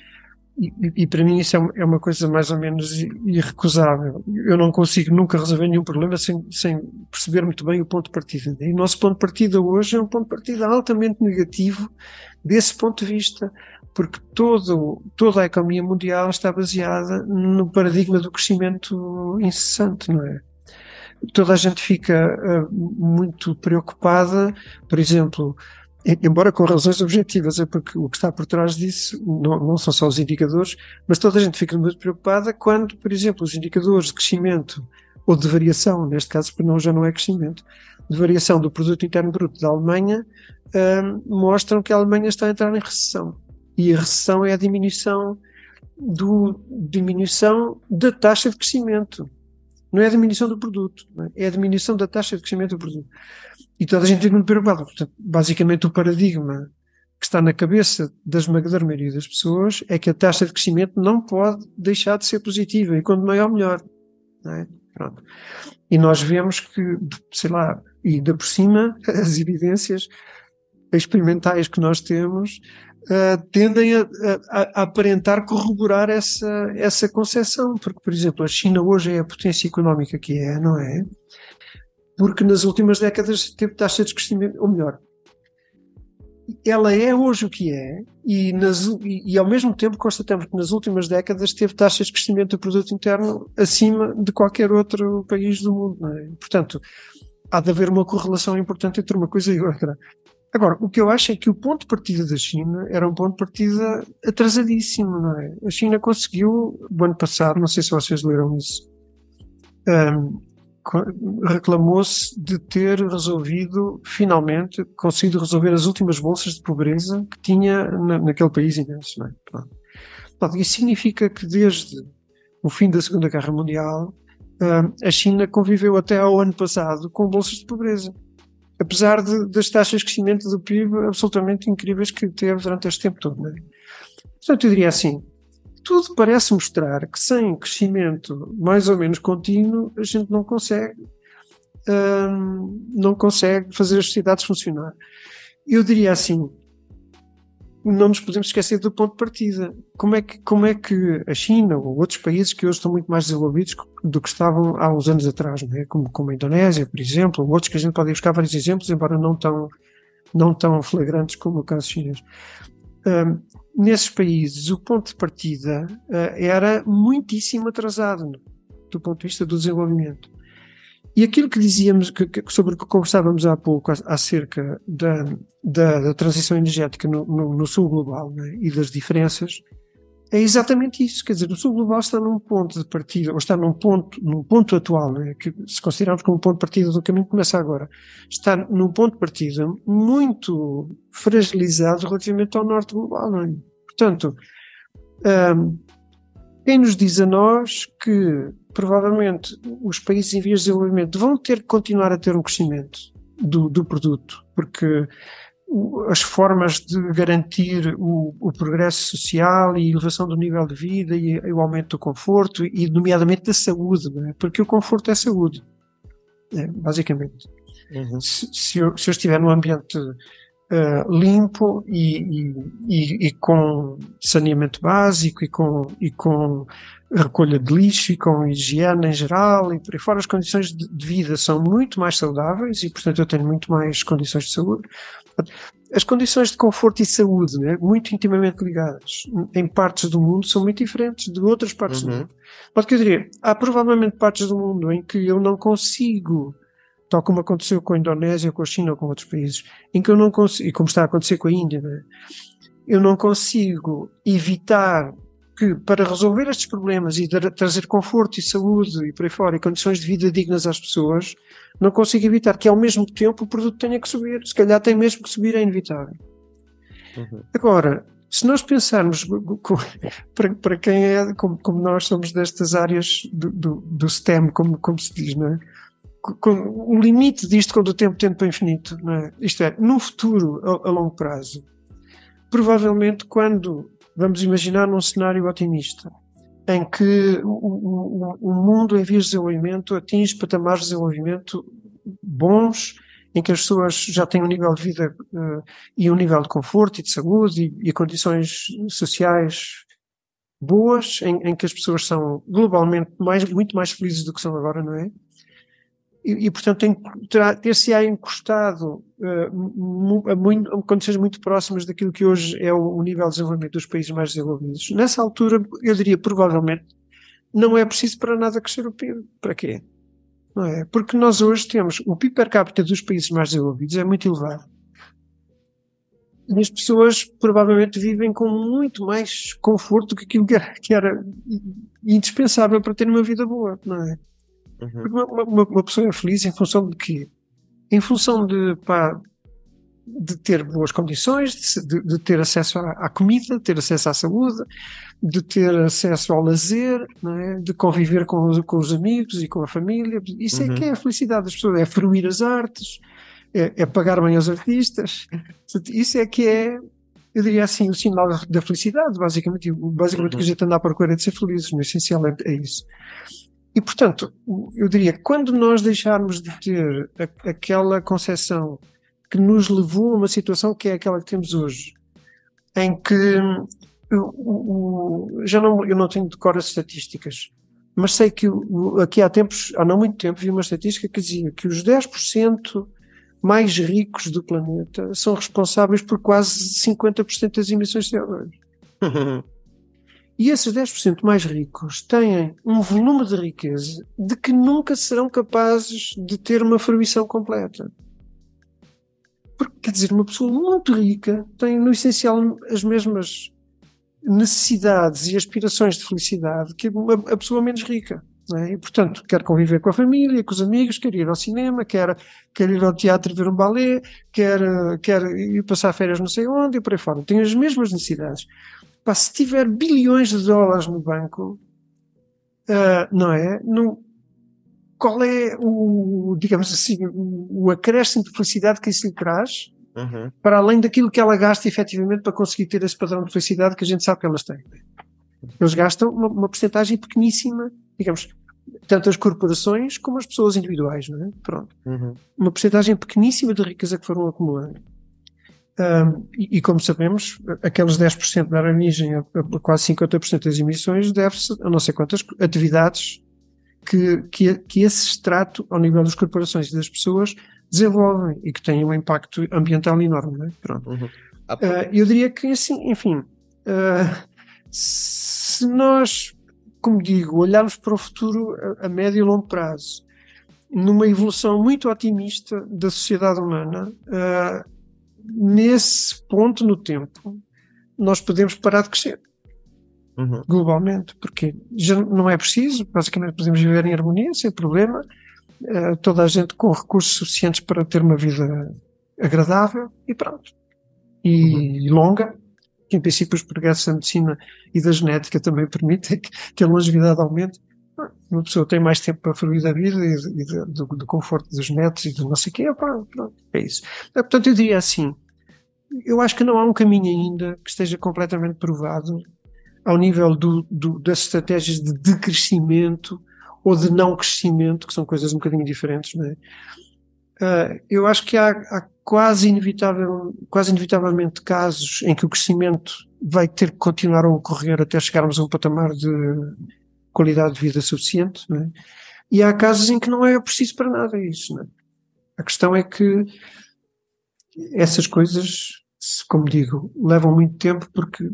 D: e, e, para mim isso é, é uma coisa mais ou menos irrecusável. Eu não consigo nunca resolver nenhum problema sem, sem perceber muito bem o ponto de partida. E o nosso ponto de partida hoje é um ponto de partida altamente negativo desse ponto de vista, porque todo, toda a economia mundial está baseada no paradigma do crescimento incessante, não é? toda a gente fica uh, muito preocupada, por exemplo, embora com razões objetivas, é porque o que está por trás disso não, não, são só os indicadores, mas toda a gente fica muito preocupada quando, por exemplo, os indicadores de crescimento ou de variação, neste caso, porque não, já não é crescimento, de variação do produto interno bruto da Alemanha, uh, mostram que a Alemanha está a entrar em recessão. E a recessão é a diminuição do diminuição da taxa de crescimento. Não é a diminuição do produto, é? é a diminuição da taxa de crescimento do produto. E toda a gente fica muito preocupada. Portanto, basicamente, o paradigma que está na cabeça da esmagadora maioria das pessoas é que a taxa de crescimento não pode deixar de ser positiva e quanto maior, melhor. É? Pronto. E nós vemos que, sei lá, e ainda por cima, *laughs* as evidências experimentais que nós temos uh, tendem a, a, a, aparentar corroborar essa, essa concepção. Porque, por exemplo, a China hoje é a potência económica que é, não é? Porque nas últimas décadas teve taxa de crescimento, ou melhor, ela é hoje o que é, e, nas, e, e, ao mesmo tempo constatamos que nas últimas décadas teve taxas de crescimento do produto interno acima de qualquer outro país do mundo. É? Portanto, há de haver uma correlação importante entre uma coisa e outra. Agora, o que eu acho é que o ponto de partida da China era um ponto de partida atrasadíssimo, não é? A China conseguiu, no ano passado, não sei se vocês leram isso, um, reclamou-se de ter resolvido, finalmente, conseguido resolver as últimas bolsas de pobreza que tinha na, naquele país imenso, não é? Pronto. Pronto, isso significa que desde o fim da Segunda Guerra Mundial, um, a China conviveu até ao ano passado com bolsas de pobreza apesar de, das taxas de crescimento do PIB absolutamente incríveis que teve durante este tempo todo. É? Portanto, eu diria assim, tudo parece mostrar que sem crescimento mais ou menos contínuo, a gente não consegue, hum, não consegue fazer as sociedades funcionar. Eu diria assim, não nos podemos esquecer do ponto de partida. Como é que, como é que a China ou outros países que hoje estão muito mais desenvolvidos do que estavam há uns anos atrás, é? como, como a Indonésia, por exemplo, ou outros que a gente pode buscar vários exemplos, embora não tão, não tão flagrantes como o caso chinês. Um, nesses países, o ponto de partida uh, era muitíssimo atrasado do ponto de vista do desenvolvimento. E aquilo que dizíamos, que, que, sobre o que conversávamos há pouco, acerca da, da, da transição energética no, no, no sul global né, e das diferenças, é exatamente isso. Quer dizer, o sul global está num ponto de partida, ou está num ponto, num ponto atual, né, que se considerarmos como ponto de partida do caminho que começa agora, está num ponto de partida muito fragilizado relativamente ao norte global. Não é? Portanto, um, quem nos diz a nós que provavelmente os países em vias de desenvolvimento vão ter que continuar a ter um crescimento do, do produto, porque as formas de garantir o, o, progresso social e a elevação do nível de vida e, e o aumento do conforto e nomeadamente da saúde, é? porque o conforto é saúde, é, basicamente. Uhum. Se, se, eu, se eu estiver num ambiente uh, limpo e, e, e, com saneamento básico e com, e com recolha de lixo e com higiene em geral e por aí fora as condições de vida são muito mais saudáveis e portanto eu tenho muito mais condições de saúde. As condições de conforto e saúde, né, muito intimamente ligadas, em partes do mundo, são muito diferentes de outras partes uhum. do mundo. Pode que eu diria, há provavelmente partes do mundo em que eu não consigo, tal como aconteceu com a Indonésia, com a China ou com outros países, em que eu não consigo, e como está a acontecer com a Índia, né, eu não consigo evitar que para resolver estes problemas e trazer conforto e saúde e por aí fora e condições de vida dignas às pessoas, não consigo evitar que ao mesmo tempo o produto tenha que subir. Se calhar tem mesmo que subir, é inevitável. Uhum. Agora, se nós pensarmos *laughs* para, para quem é, como, como, nós somos destas áreas do, do, do STEM, como, como se diz, não é? O limite disto quando o tempo tende para o infinito, é? Isto é, num futuro a, a longo prazo, provavelmente quando vamos imaginar num cenário otimista, em que o, o, o mundo em vias de desenvolvimento atinge patamares de desenvolvimento bons, em que as pessoas já têm um nível de vida uh, e um nível de conforto e de saúde e, e condições sociais boas, em, em, que as pessoas são globalmente mais, muito mais felizes do que são agora, não é? E, e portanto, ter-se-á encostado uh, a, muito, a condições muito próximas daquilo que hoje é o, o, nível de desenvolvimento dos países mais desenvolvidos. Nessa altura, eu diria, provavelmente, não é preciso para nada crescer o PIB. Para quê? Não é? Porque nós hoje temos o PIB per capita dos países mais desenvolvidos é muito elevado. E as pessoas provavelmente vivem com muito mais conforto do que aquilo que era, que era indispensável para ter uma vida boa, não é? Uhum. Uma, uma, uma, pessoa é feliz em função de quê? Em função de, pá, de ter boas condições, de, de ter acesso à, à, comida, de ter acesso à saúde, de ter acesso ao lazer, é? de conviver com os, com os, amigos e com a família. Isso é uhum. é que é a felicidade das pessoas, é fruir as artes, é, é pagar bem aos artistas. Isso é que é eu diria assim, o sinal da felicidade, basicamente. Basicamente, uhum. que a gente anda à procura de ser felizes, no essencial é, é isso. E, portanto, eu diria quando nós deixarmos de ter a, aquela concepção que nos levou a uma situação que é aquela que temos hoje, em que eu, eu, já não, eu não tenho de cor as estatísticas, mas sei que aqui há tempos, há não muito tempo, vi uma estatística que dizia que os 10% mais ricos do planeta são responsáveis por quase 50% das emissões de CO2. *laughs* E esses 10% mais ricos têm um volume de riqueza de que nunca serão capazes de ter uma fruição completa. Porque, quer dizer, uma pessoa muito rica tem, no essencial, as mesmas necessidades e aspirações de felicidade que a, pessoa menos rica. É? E, portanto, quer conviver com a família, com os amigos, quer ir ao cinema, quer, quer ir ao teatro ver um balé, quer, quer ir passar férias não sei onde e por aí fora. Tem as mesmas necessidades. Pá, se tiver bilhões de dólares no banco, uh, não é? Qual é o, digamos assim, o, o acréscimo de felicidade que isso lhe traz, uhum. para além daquilo que ela gasta efetivamente para conseguir ter esse padrão de felicidade que a gente sabe que elas têm. Eles gastam uma, uma porcentagem pequeníssima, digamos, tanto as corporações como as pessoas individuais, não é? Pronto. Uhum. Uma porcentagem pequeníssima de riqueza que foram acumulando. Um, e, e, como sabemos, aqueles 10% dar origem a, a quase 50% das emissões deve-se a não sei quantas atividades que, que, que esse extrato, ao nível das corporações e das pessoas, desenvolvem e que têm um impacto ambiental enorme. É? Pronto. Uhum. Uh, eu diria que, assim, enfim, uh, se nós, como digo, olharmos para o futuro a, a médio e longo prazo, numa evolução muito otimista da sociedade humana, uh, nesse ponto no tempo, nós podemos parar de crescer. Uhum. Globalmente, porque já não é preciso, basicamente podemos viver em harmonia, sem problema, uh, toda a gente com recursos suficientes para ter uma vida agradável e pronto. E uhum. longa, que em princípio os progressos da medicina e da genética também *laughs* permitem que, que a longevidade aumente. Uma pessoa tem mais tempo para fruir da vida e, e do, do, conforto dos netos e do não sei o quê. Pronto, é isso. É, portanto, eu diria assim: eu acho que não há um caminho ainda que esteja completamente provado ao nível do, do, das estratégias de decrescimento ou de não crescimento, que são coisas um bocadinho diferentes, não é? Uh, eu acho que há, há, quase, inevitável, quase inevitavelmente casos em que o crescimento vai ter que continuar a ocorrer até chegarmos a um patamar de qualidade de vida suficiente, é? e há casos em que não é preciso para nada isso. É? A questão é que essas coisas como digo, levam muito tempo porque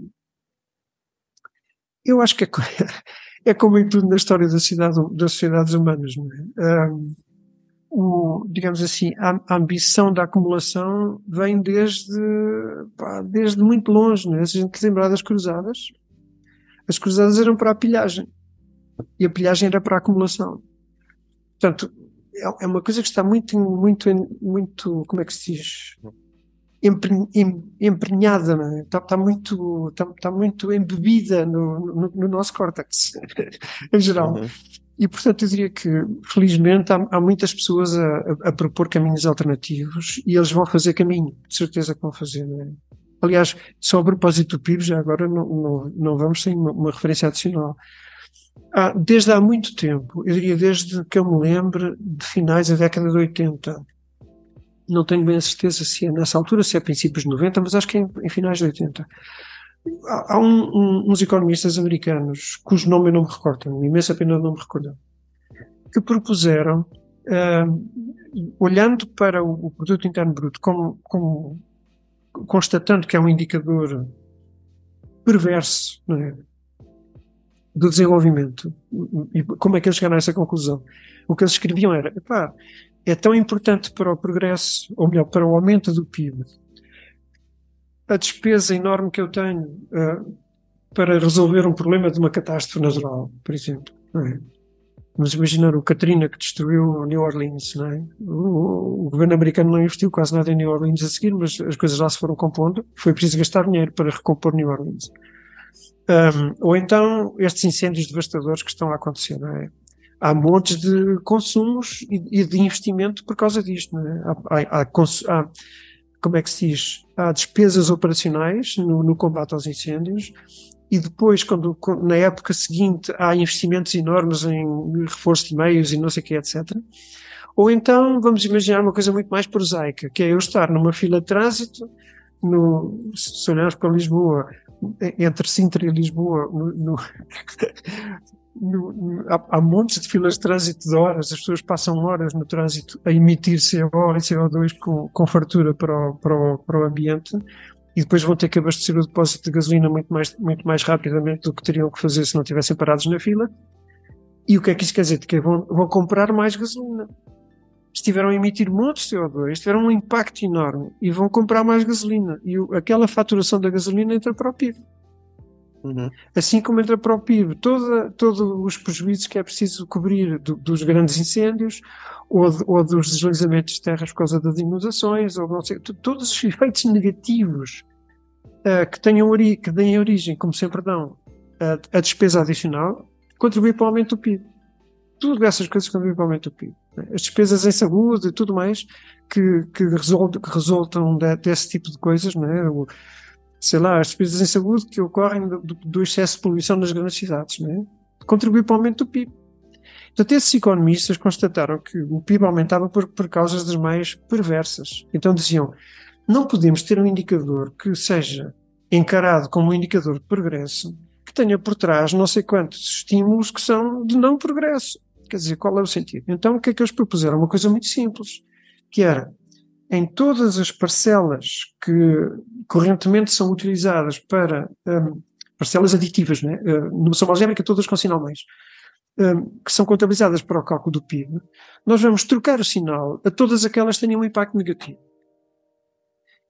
D: eu acho que é, *laughs* é como em tudo na história da cidade, das sociedades humanas, é? Um, o, digamos assim, a, ambição da acumulação vem desde, pá, desde muito longe, é? Se a gente lembrar das cruzadas, as cruzadas eram para a pilhagem e a pilhagem era para a acumulação. Portanto, é, é uma coisa que está muito, muito, muito, como é que se diz? emprenhada, é? está, está, muito, está, está, muito embebida no, no, no nosso córtex, *laughs* em geral. Uhum. E, portanto, eu diria que, felizmente, há, há muitas pessoas a, a, a, propor caminhos alternativos e eles vão fazer caminho, de certeza que vão fazer. É? Aliás, só a propósito do PIB, já agora não, não, não vamos sem uma, uma referência adicional. Há, desde há muito tempo, eu diria desde que eu me lembro de finais da década de 80, não tenho bem a certeza se é nessa altura, se é princípios de 90, mas acho que é em, em finais de 80. Há um, um, uns economistas americanos, cujo nome eu não me recordo, tenho imensa pena de não me recordar, que propuseram, uh, olhando para o, o, produto interno bruto como, como, constatando que é um indicador perverso é, do desenvolvimento, e como é que eles chegaram a essa conclusão? O que eles escreviam era, epá, é tão importante para o progresso, ou melhor, para o aumento do PIB, a despesa enorme que eu tenho uh, para resolver um problema de uma catástrofe natural, por exemplo. É? Vamos imaginar o Katrina que destruiu New Orleans, não é? O, o, governo americano não investiu quase nada em New Orleans a seguir, mas as coisas lá se foram compondo. Foi preciso gastar dinheiro para recompor New Orleans. Um, ou então estes incêndios devastadores que estão a acontecer, não é? há montes de consumos e, de investimento por causa disto. É? Há, há, há, como é que se diz? Há despesas operacionais no, no combate aos incêndios e depois, quando, na época seguinte, há investimentos enormes em reforço de meios e não sei o que, etc. Ou então, vamos imaginar uma coisa muito mais prosaica, que é eu estar numa fila de trânsito, no, se olharmos para Lisboa, entre Sintra e Lisboa, no, *laughs* no, no, há, há montes de filas de trânsito de horas, as pessoas passam horas no trânsito a emitir CO2 e CO2 com, com fartura para o, para, o, para o ambiente e depois vão ter que abastecer o depósito de gasolina muito mais, muito mais rapidamente do que teriam que fazer se não estivessem parados na fila. E o que é que isso quer dizer? Que vão, vão comprar mais gasolina. Estiveram a emitir montes de CO2, tiveram um impacto enorme e vão comprar mais gasolina. E o, aquela faturação da gasolina entra para o PIB. Uhum. Assim como entra para o PIB toda, todos os prejuízos que é preciso cobrir do, dos grandes incêndios ou, de, ou, dos deslizamentos de terras por causa das inundações, ou não sei, todos os efeitos negativos uh, que, tenham ori que deem origem, como sempre dão, a, a despesa adicional, contribui para o aumento do PIB. Tudo essas coisas contribuem para o aumento do PIB. As despesas em saúde e tudo mais que, que, resultam, que resultam de, desse tipo de coisas, não é? O, sei lá, as despesas em saúde que ocorrem do, do excesso de poluição nas grandes cidades, né? contribui para o aumento do PIB. Portanto, esses economistas constataram que o PIB aumentava por, por causas das mais perversas. Então diziam, não podemos ter um indicador que seja encarado como um indicador de progresso que tenha por trás não sei quantos estímulos que são de não progresso. Quer dizer, qual é o sentido? Então, o que é que eles propuseram? Uma coisa muito simples, que era em todas as parcelas que correntemente são utilizadas para um, parcelas aditivas, né? Uh, numa soma algébrica, todas com sinal mais, um, que são contabilizadas para o cálculo do PIB, nós vamos trocar o sinal a todas aquelas que tenham um impacto negativo.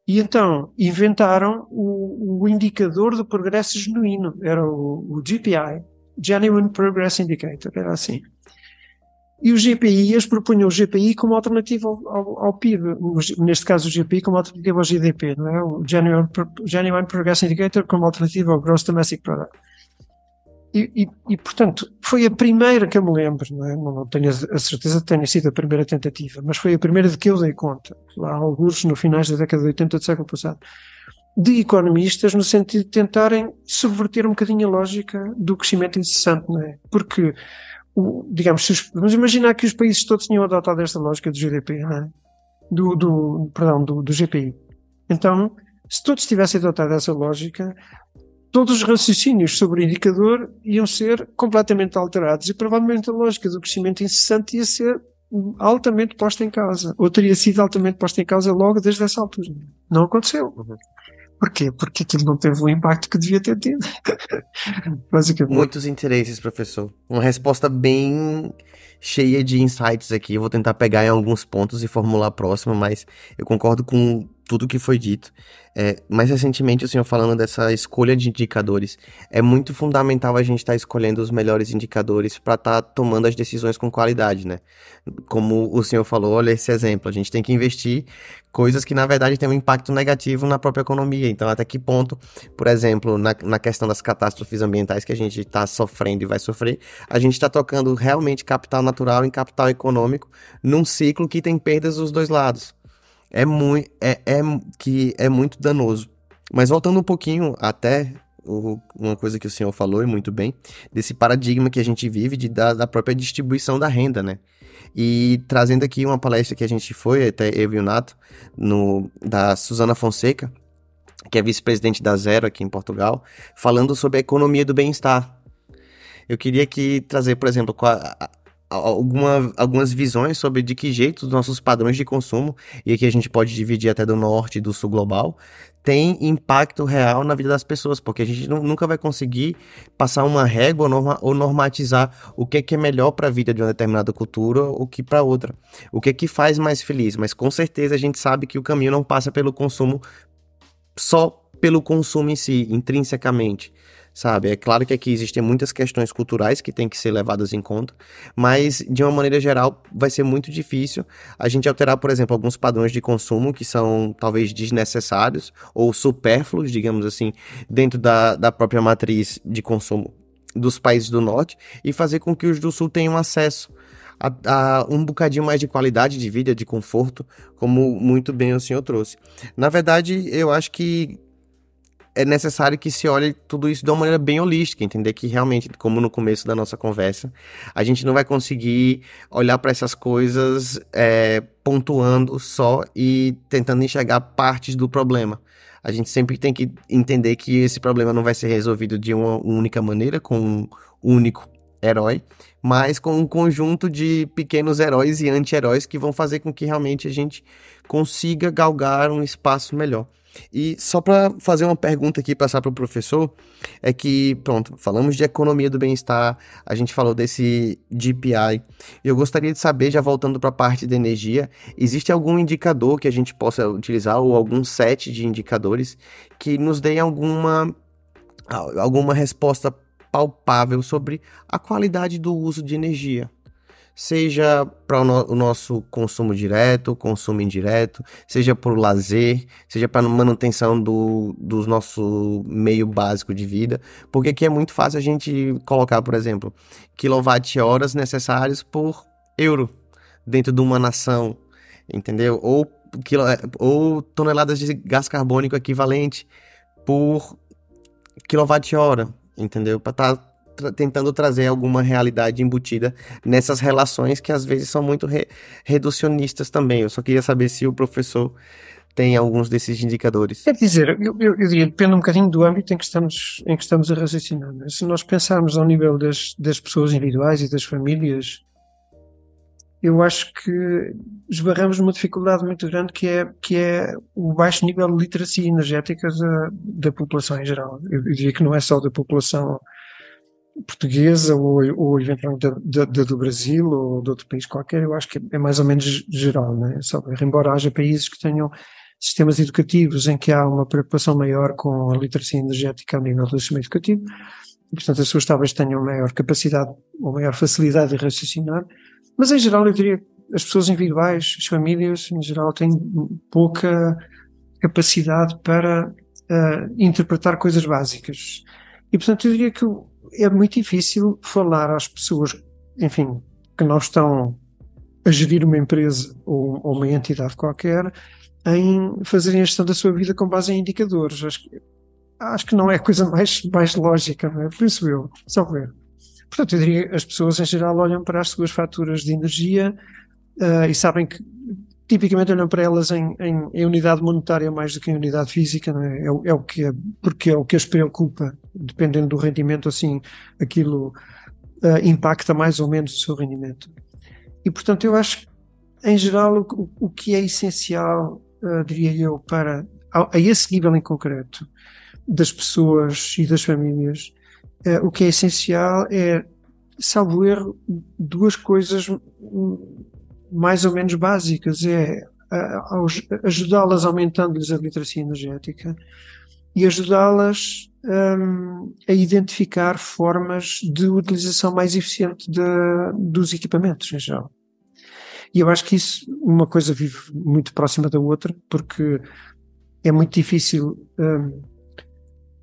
D: E então inventaram o, o indicador do progresso genuíno, era o, o GPI, Genuine Progress Indicator, era assim. E o GPI, eles propunham o GPI como alternativa ao, ao, ao, PIB, neste caso o GPI como alternativa ao GDP, não é? O Genuine, Genuine Progress Indicator como alternativa ao Gross Domestic Product. E, e, e, portanto, foi a primeira que eu me lembro, não, é? não, não tenho a certeza que tenha sido a primeira tentativa, mas foi a primeira de que eu dei conta, lá alguns no finais da década de 80 do século passado, de economistas no sentido de tentarem subverter um bocadinho a lógica do crescimento incessante, não é? Porque digamos, os, vamos imaginar que os países todos tinham adotado esta lógica do GDP, é? do, do, perdão, do, do GPI. Então, se todos tivessem adotado essa lógica, todos os raciocínios sobre o indicador iam ser completamente alterados e provavelmente a lógica do crescimento incessante ia ser altamente posta em causa, ou teria sido altamente posta em causa logo desde essa altura. Não aconteceu. Uhum. Porquê? Porque aquilo não teve o impacto que devia ter tido. *laughs*
C: Basicamente. Muitos interesses, professor. Uma resposta bem cheia de insights aqui. Eu vou tentar pegar em alguns pontos e formular a próxima, mas eu concordo com tudo que foi dito. É, mais recentemente, o senhor falando dessa escolha de indicadores, é muito fundamental a gente estar tá escolhendo os melhores indicadores para estar tá tomando as decisões com qualidade, né? Como o senhor falou, olha esse exemplo, a gente tem que investir coisas que na verdade têm um impacto negativo na própria economia. Então, até que ponto, por exemplo, na, na questão das catástrofes ambientais que a gente está sofrendo e vai sofrer, a gente está tocando realmente capital natural em capital econômico num ciclo que tem perdas dos dois lados é muito é, é que é muito danoso. Mas voltando um pouquinho até uma coisa que o senhor falou e muito bem, desse paradigma que a gente vive de, da, da própria distribuição da renda, né? E trazendo aqui uma palestra que a gente foi, até eu e o Nato, no, da Suzana Fonseca, que é vice-presidente da Zero aqui em Portugal, falando sobre a economia do bem-estar. Eu queria aqui trazer, por exemplo, alguma, algumas visões sobre de que jeito os nossos padrões de consumo, e aqui a gente pode dividir até do norte e do sul global, tem impacto real na vida das pessoas, porque a gente nunca vai conseguir passar uma régua norma, ou normatizar o que é, que é melhor para a vida de uma determinada cultura ou que para outra. O que é que faz mais feliz, mas com certeza a gente sabe que o caminho não passa pelo consumo só pelo consumo em si, intrinsecamente sabe? É claro que aqui existem muitas questões culturais que têm que ser levadas em conta, mas de uma maneira geral vai ser muito difícil a gente alterar, por exemplo, alguns padrões de consumo que são talvez desnecessários ou supérfluos, digamos assim, dentro da, da própria matriz de consumo dos países do norte e fazer com que os do sul tenham acesso a, a, um bocadinho mais de qualidade de vida, de conforto, como muito bem o senhor trouxe. Na verdade, eu acho que é necessário que se olhe tudo isso de uma maneira bem holística, entender que realmente, como no começo da nossa conversa, a gente não vai conseguir olhar para essas coisas é, pontuando só e tentando enxergar partes do problema. A gente sempre tem que entender que esse problema não vai ser resolvido de uma única maneira, com um único herói, mas com um conjunto de pequenos heróis e anti-heróis que vão fazer com que realmente a gente consiga galgar um espaço melhor. E só para fazer uma pergunta aqui, passar para o professor, é que, pronto, falamos de economia do bem-estar, a gente falou desse DPI. Eu gostaria de saber, já voltando para a parte da energia, existe algum indicador que a gente possa utilizar, ou algum set de indicadores que nos deem alguma, alguma resposta palpável sobre a qualidade do uso de energia? Seja para o, no o, nosso consumo direto, consumo indireto, seja por lazer, seja para manutenção do, do nosso meio básico de vida, porque aqui é muito fácil a gente colocar, por exemplo, quilowatt-horas necessários por euro dentro de uma nação, entendeu? Ou, quilo, ou toneladas de gás carbônico equivalente por quilowatt-hora, entendeu? Para estar tá tra tentando trazer alguma realidade embutida nessas relações que às vezes são muito re reducionistas também. Eu só queria saber se o professor tem alguns desses indicadores.
D: Quer dizer, eu, eu, eu diria, depende um bocadinho do âmbito em que estamos, em que estamos a raciocinar. Né? Se nós pensarmos ao nível das, das pessoas individuais e das famílias, eu acho que esbarramos numa dificuldade muito grande que é, que é o baixo nível de literacia energética da, da população em geral. Eu diria que não é só da população portuguesa ou, ou eventualmente da, da, do Brasil ou de outro país qualquer, eu acho que é mais ou menos geral, né? Só, embora haja países que tenham sistemas educativos em que há uma preocupação maior com a literacia energética a nível do sistema educativo, e, portanto as pessoas talvez tenham maior capacidade ou maior facilidade de raciocinar, mas em geral eu diria as pessoas individuais, as famílias em geral têm pouca capacidade para uh, interpretar coisas básicas. E portanto eu diria que é muito difícil falar às pessoas, enfim, que não estão a gerir uma empresa ou, ou uma entidade qualquer em fazerem a gestão da sua vida com base em indicadores. Acho que, acho que não é a coisa mais, mais lógica, não é? Penso eu, só ver. Portanto, eu diria as pessoas em geral olham para as suas faturas de energia uh, e sabem que tipicamente olham para elas em, em, em, unidade monetária mais do que em unidade física, é? É, é? o que é, porque é o que as preocupa, dependendo do rendimento, assim, aquilo uh, impacta mais ou menos o seu rendimento. E, portanto, eu acho, em geral, o, o que é essencial, uh, diria eu, para a, a, esse nível em concreto das pessoas e das famílias, uh, o que é essencial é, salvo erro, duas coisas mais ou menos básicas. É ajudá-las aumentando-lhes a literacia energética e ajudá-las um, a identificar formas de utilização mais eficiente de, dos equipamentos em geral. E eu acho que isso, uma coisa vive muito próxima da outra, porque é muito difícil um,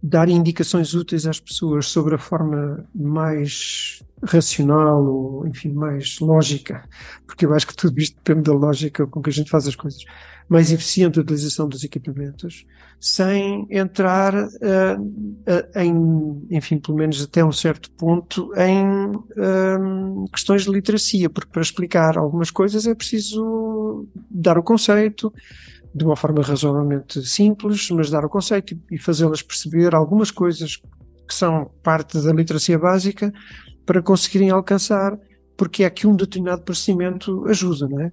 D: dar indicações úteis às pessoas sobre a forma mais racional ou, enfim, mais lógica, porque eu acho que tudo isto depende da lógica com que a gente faz as coisas, mais eficiente a utilização dos equipamentos, sem entrar uh, uh, em, enfim, pelo menos até um certo ponto, em uh, questões de literacia, porque para explicar algumas coisas é preciso dar o conceito, de uma forma razoavelmente simples, mas dar o conceito e fazê-las perceber algumas coisas que são parte da literacia básica para conseguirem alcançar, porque é que um determinado procedimento ajuda, não é?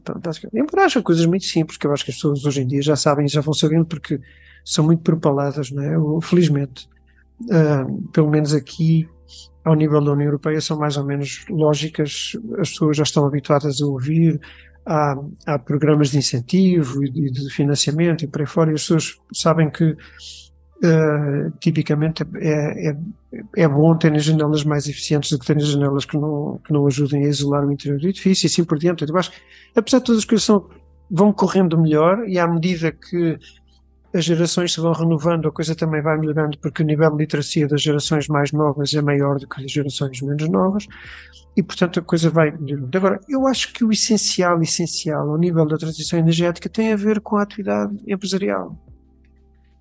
D: Embora haja coisas muito simples que eu acho que as pessoas hoje em dia já sabem já vão sabendo porque são muito propaladas, não é? Felizmente, uh, pelo menos aqui ao nível da União Europeia são mais ou menos lógicas, as pessoas já estão habituadas a ouvir, há, há programas de incentivo e de, financiamento e por aí fora, e as pessoas sabem que Uh, tipicamente é, é, é bom ter janelas mais eficientes do que ter janelas que não, que não ajudem a isolar o interior do edifício e assim por diante. Eu acho apesar de todas as coisas são, vão correndo melhor e à medida que as gerações se vão renovando, a coisa também vai melhorando porque o nível de literacia das gerações mais novas é maior do que das gerações menos novas e, portanto, a coisa vai melhorando. Agora, eu acho que o essencial, essencial ao nível da transição energética tem a ver com a atividade empresarial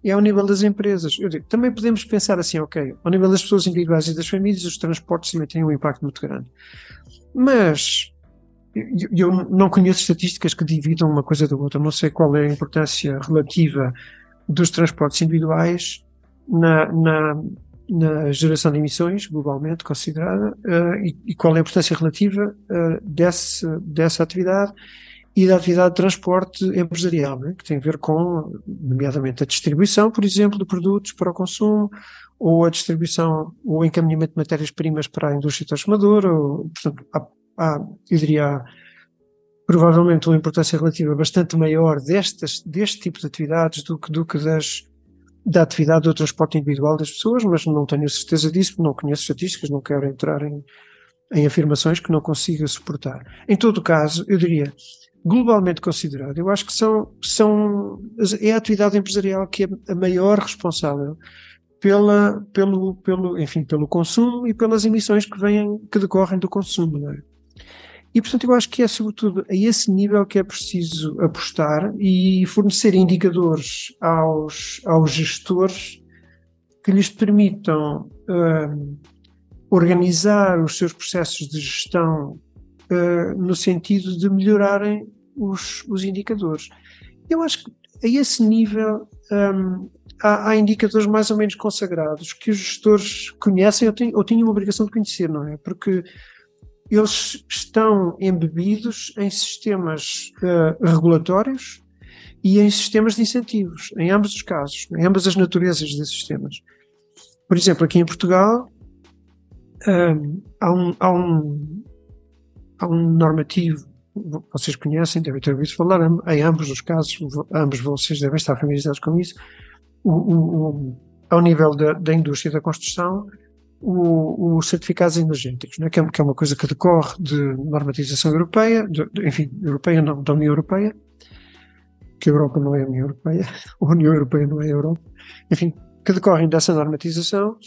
D: e ao nível das empresas. Digo, também podemos pensar assim, ok, ao nível das pessoas individuais e das famílias, os transportes também têm um impacto muito grande. Mas eu não conheço estatísticas que dividam uma coisa da outra, não sei qual é a importância relativa dos transportes individuais na, na, na geração de emissões, globalmente considerada, uh, e, e, qual é a importância relativa uh, desse, dessa atividade e da atividade de transporte empresarial, né, que tem a ver com, nomeadamente, a distribuição, por exemplo, de produtos para o consumo, ou a distribuição, ou encaminhamento de matérias-primas para a indústria transformadora, ou, portanto, há, há, eu diria, provavelmente uma importância relativa bastante maior destas, deste tipo de atividades do que, do que das, da atividade do transporte individual das pessoas, mas não tenho certeza disso, não conheço estatísticas, não quero entrar em, em afirmações que não consiga suportar. Em todo caso, eu diria, globalmente considerado, eu acho que são, são é a atividade empresarial que é a maior responsável pela, pelo, pelo, enfim, pelo consumo e pelas emissões que vêm, que decorrem do consumo. É? E, portanto, eu acho que é sobretudo a esse nível que é preciso apostar e fornecer indicadores aos, aos gestores que lhes permitam uh, organizar os seus processos de gestão uh, no sentido de melhorarem os, os indicadores. Eu acho que a esse nível um, há, há, indicadores mais ou menos consagrados que os gestores conhecem ou têm, ou têm uma obrigação de conhecer, não é? Porque eles estão embebidos em sistemas uh, regulatórios e em sistemas de incentivos, em ambos os casos, em ambas as naturezas desses sistemas. Por exemplo, aqui em Portugal um, há, um, há, um, há um normativo, vocês conhecem, devem ter ouvido falar, em ambos os casos, ambos vocês devem estar familiarizados com isso, o, o, o, ao nível da, da indústria da construção, os certificados energéticos, né, que, é, que, é, uma coisa que decorre de normatização europeia, de, de, enfim, europeia não, da União Europeia, que a Europa não é a União Europeia, *laughs* a União Europeia não é a Europa, enfim, que decorrem dessa normatização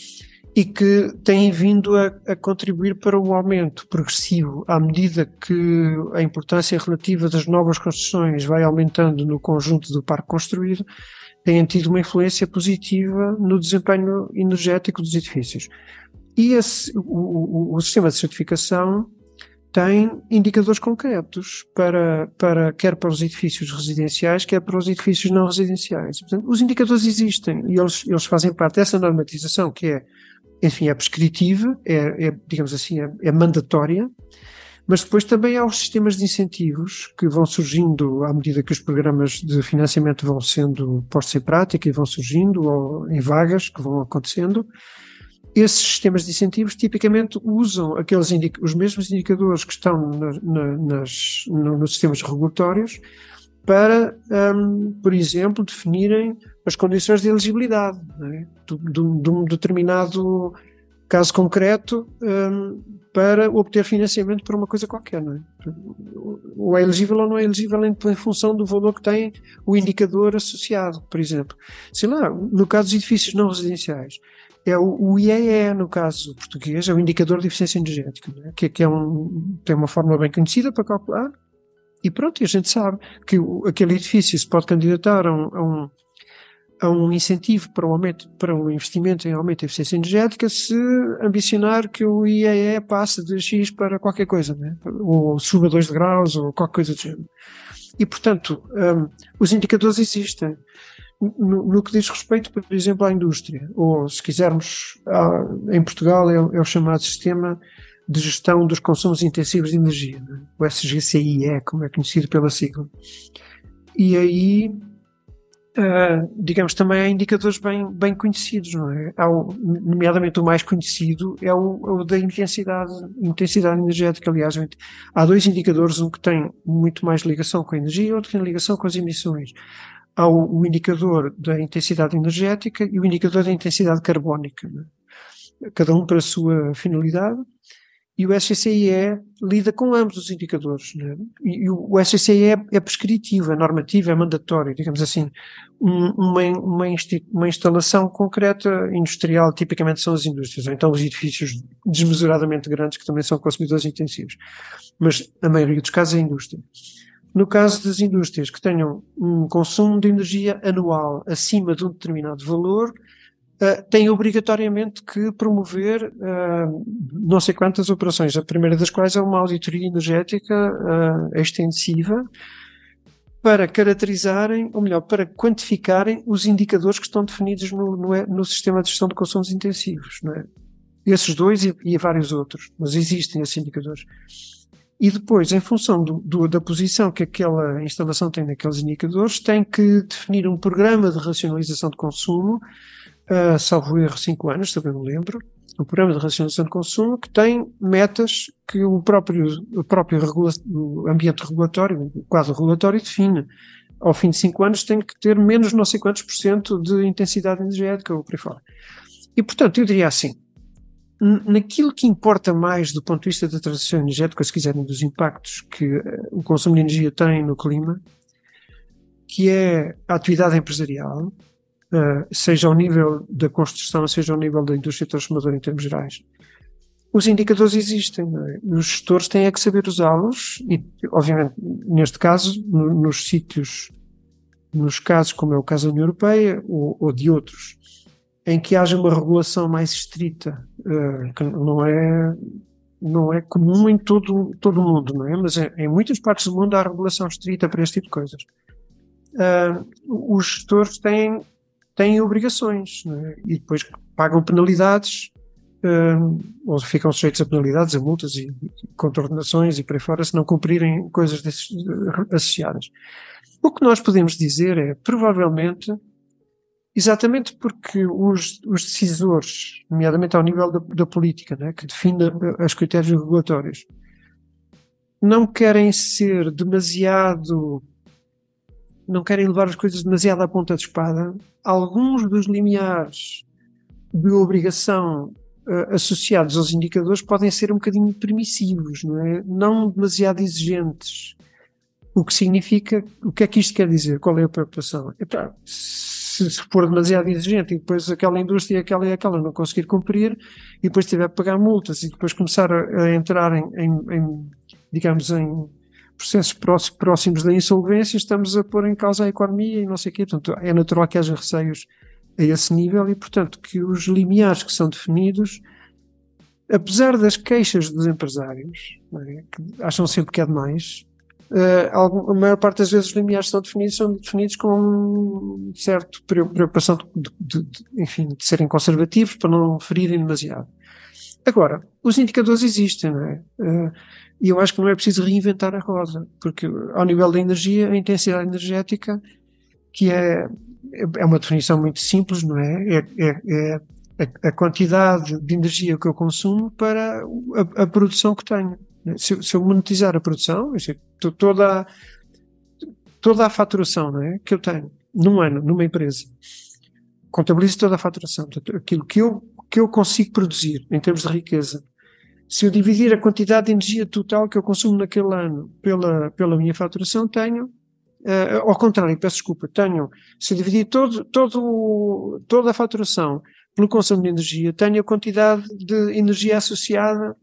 D: e que têm vindo a, a, contribuir para o aumento progressivo à medida que a importância relativa das novas construções vai aumentando no conjunto do parque construído, têm tido uma influência positiva no desempenho energético dos edifícios. E esse, o, o, o sistema de certificação tem indicadores concretos para, para, quer para os edifícios residenciais, quer para os edifícios não residenciais. Portanto, os indicadores existem e eles, eles fazem parte dessa normatização que é enfim, é prescritiva, é, é digamos assim, é, é, mandatória, Mas depois também há os sistemas de incentivos que vão surgindo à medida que os programas de financiamento vão sendo postos em prática e vão surgindo, ou em vagas que vão acontecendo. Esses sistemas de incentivos tipicamente usam aqueles os mesmos indicadores que estão na, na, nas, no, nos sistemas regulatórios para, um, por exemplo, definirem as condições de elegibilidade é? de, um determinado caso concreto um, para obter financiamento para uma coisa qualquer. É? Ou é elegível ou não é elegível em, em, função do valor que tem o indicador associado, por exemplo. Sei lá, no caso dos edifícios não residenciais, é o, o IEE, no caso português, é o indicador de eficiência energética, é? que, que é um, tem uma forma bem conhecida para calcular, e pronto, e a gente sabe que o, aquele edifício se pode candidatar a um, a um a um incentivo para o aumento, para o investimento em aumento da eficiência energética se ambicionar que o IEE passe de X para qualquer coisa, né? ou suba 2 graus, ou qualquer coisa do género. E, portanto, um, os indicadores existem. No, no, que diz respeito, por exemplo, à indústria, ou se quisermos, em Portugal é, é, o chamado Sistema de Gestão dos Consumos Intensivos de Energia, né? o SGCIE, como é conhecido pela sigla. E aí Uh, digamos, também há indicadores bem, bem conhecidos, não é? Há o, nomeadamente o mais conhecido é o, o, da intensidade, intensidade energética. Aliás, há dois indicadores, um que tem muito mais ligação com a energia e outro que tem ligação com as emissões. Há o, o indicador da intensidade energética e o indicador da intensidade carbónica. É? Cada um para a sua finalidade e o SCCIE lida com ambos os indicadores. Né? E, o SCCIE é, é, prescritivo, é normativo, é mandatório, digamos assim. Um, uma, uma, uma, instalação concreta industrial, tipicamente são as indústrias, ou então os edifícios desmesuradamente grandes que também são consumidores intensivos. Mas a maioria dos casos é a indústria. No caso das indústrias que tenham um consumo de energia anual acima de um determinado valor, uh, tem obrigatoriamente que promover uh, não sei quantas operações, a primeira das quais é uma auditoria energética uh, extensiva para caracterizarem, ou melhor, para quantificarem os indicadores que estão definidos no, no, no sistema de gestão de consumos intensivos. É? Esses dois e, e vários outros, mas existem esses indicadores. E depois, em função do, do, da posição que aquela instalação tem naqueles indicadores, tem que definir um programa de racionalização de consumo uh, salvo erro, 5 anos, também me lembro, um programa de racionalização de consumo que tem metas que o próprio, o próprio regula o ambiente regulatório, o quadro regulatório define. Ao fim de 5 anos tem que ter menos não sei quantos por cento de intensidade energética ou por aí fora. E portanto, eu diria assim, naquilo que importa mais do ponto de vista da transição energética, se quiserem, dos impactos que uh, o consumo de energia tem no clima, que é a atividade empresarial, uh, seja ao nível da construção, seja ao nível da indústria transformadora em termos gerais. Os indicadores existem, é? os gestores têm é que saber usá-los e, obviamente, neste caso, no, nos sítios, nos casos como é o caso da União Europeia ou, ou de outros, em que haja uma regulação mais estrita, uh, que não é não é comum em todo todo o mundo, não é? Mas em, em muitas partes do mundo há regulação estrita para este tipo de coisas. Uh, os gestores têm têm obrigações é? e depois pagam penalidades uh, ou ficam sujeitos a penalidades, a multas e, e contornações e por aí fora se não cumprirem coisas desses, associadas. O que nós podemos dizer é, provavelmente, exatamente porque os, os decisores, nomeadamente ao nível da, da política, né, que define os critérios regulatórios, não querem ser demasiado não querem levar as coisas demasiado à ponta de espada, alguns dos limiares de obrigação uh, associados aos indicadores podem ser um bocadinho permissivos, não é? Não demasiado exigentes. O que significa, o que é que isto quer dizer? Qual é a preocupação? Epá, se, se for demasiado exigente e depois aquela indústria, aquela e aquela não conseguir cumprir e depois tiver que pagar multas e depois começar a, a entrar em, em, em digamos, em processos próximos da insolvência, estamos a pôr em causa a economia e não sei o quê. Portanto, é natural que haja receios a esse nível e, portanto, que os limiares que são definidos, apesar das queixas dos empresários, é? que acham sempre que é demais, uh, a maior parte das vezes os limiares são definidos, são definidos com um certo preocupação de, de, de, enfim, de serem conservativos para não ferirem demasiado. Agora, os indicadores existem, não é? Uh, e eu acho que não é preciso reinventar a roda, porque ao nível da energia, a intensidade energética, que é, é uma definição muito simples, não é? É, é, é a, quantidade de energia que eu consumo para a, a produção que tenho. Se, se, eu monetizar a produção, toda, toda a faturação é, que eu tenho num ano, numa empresa, contabilizo toda a faturação, aquilo que eu, que eu consigo produzir em termos de riqueza. Se eu dividir a quantidade de energia total que eu consumo naquele ano pela, pela minha faturação, tenho, uh, ao contrário, peço desculpa, tenho, se dividir todo, todo, toda a faturação pelo consumo de energia, tenho a quantidade de energia associada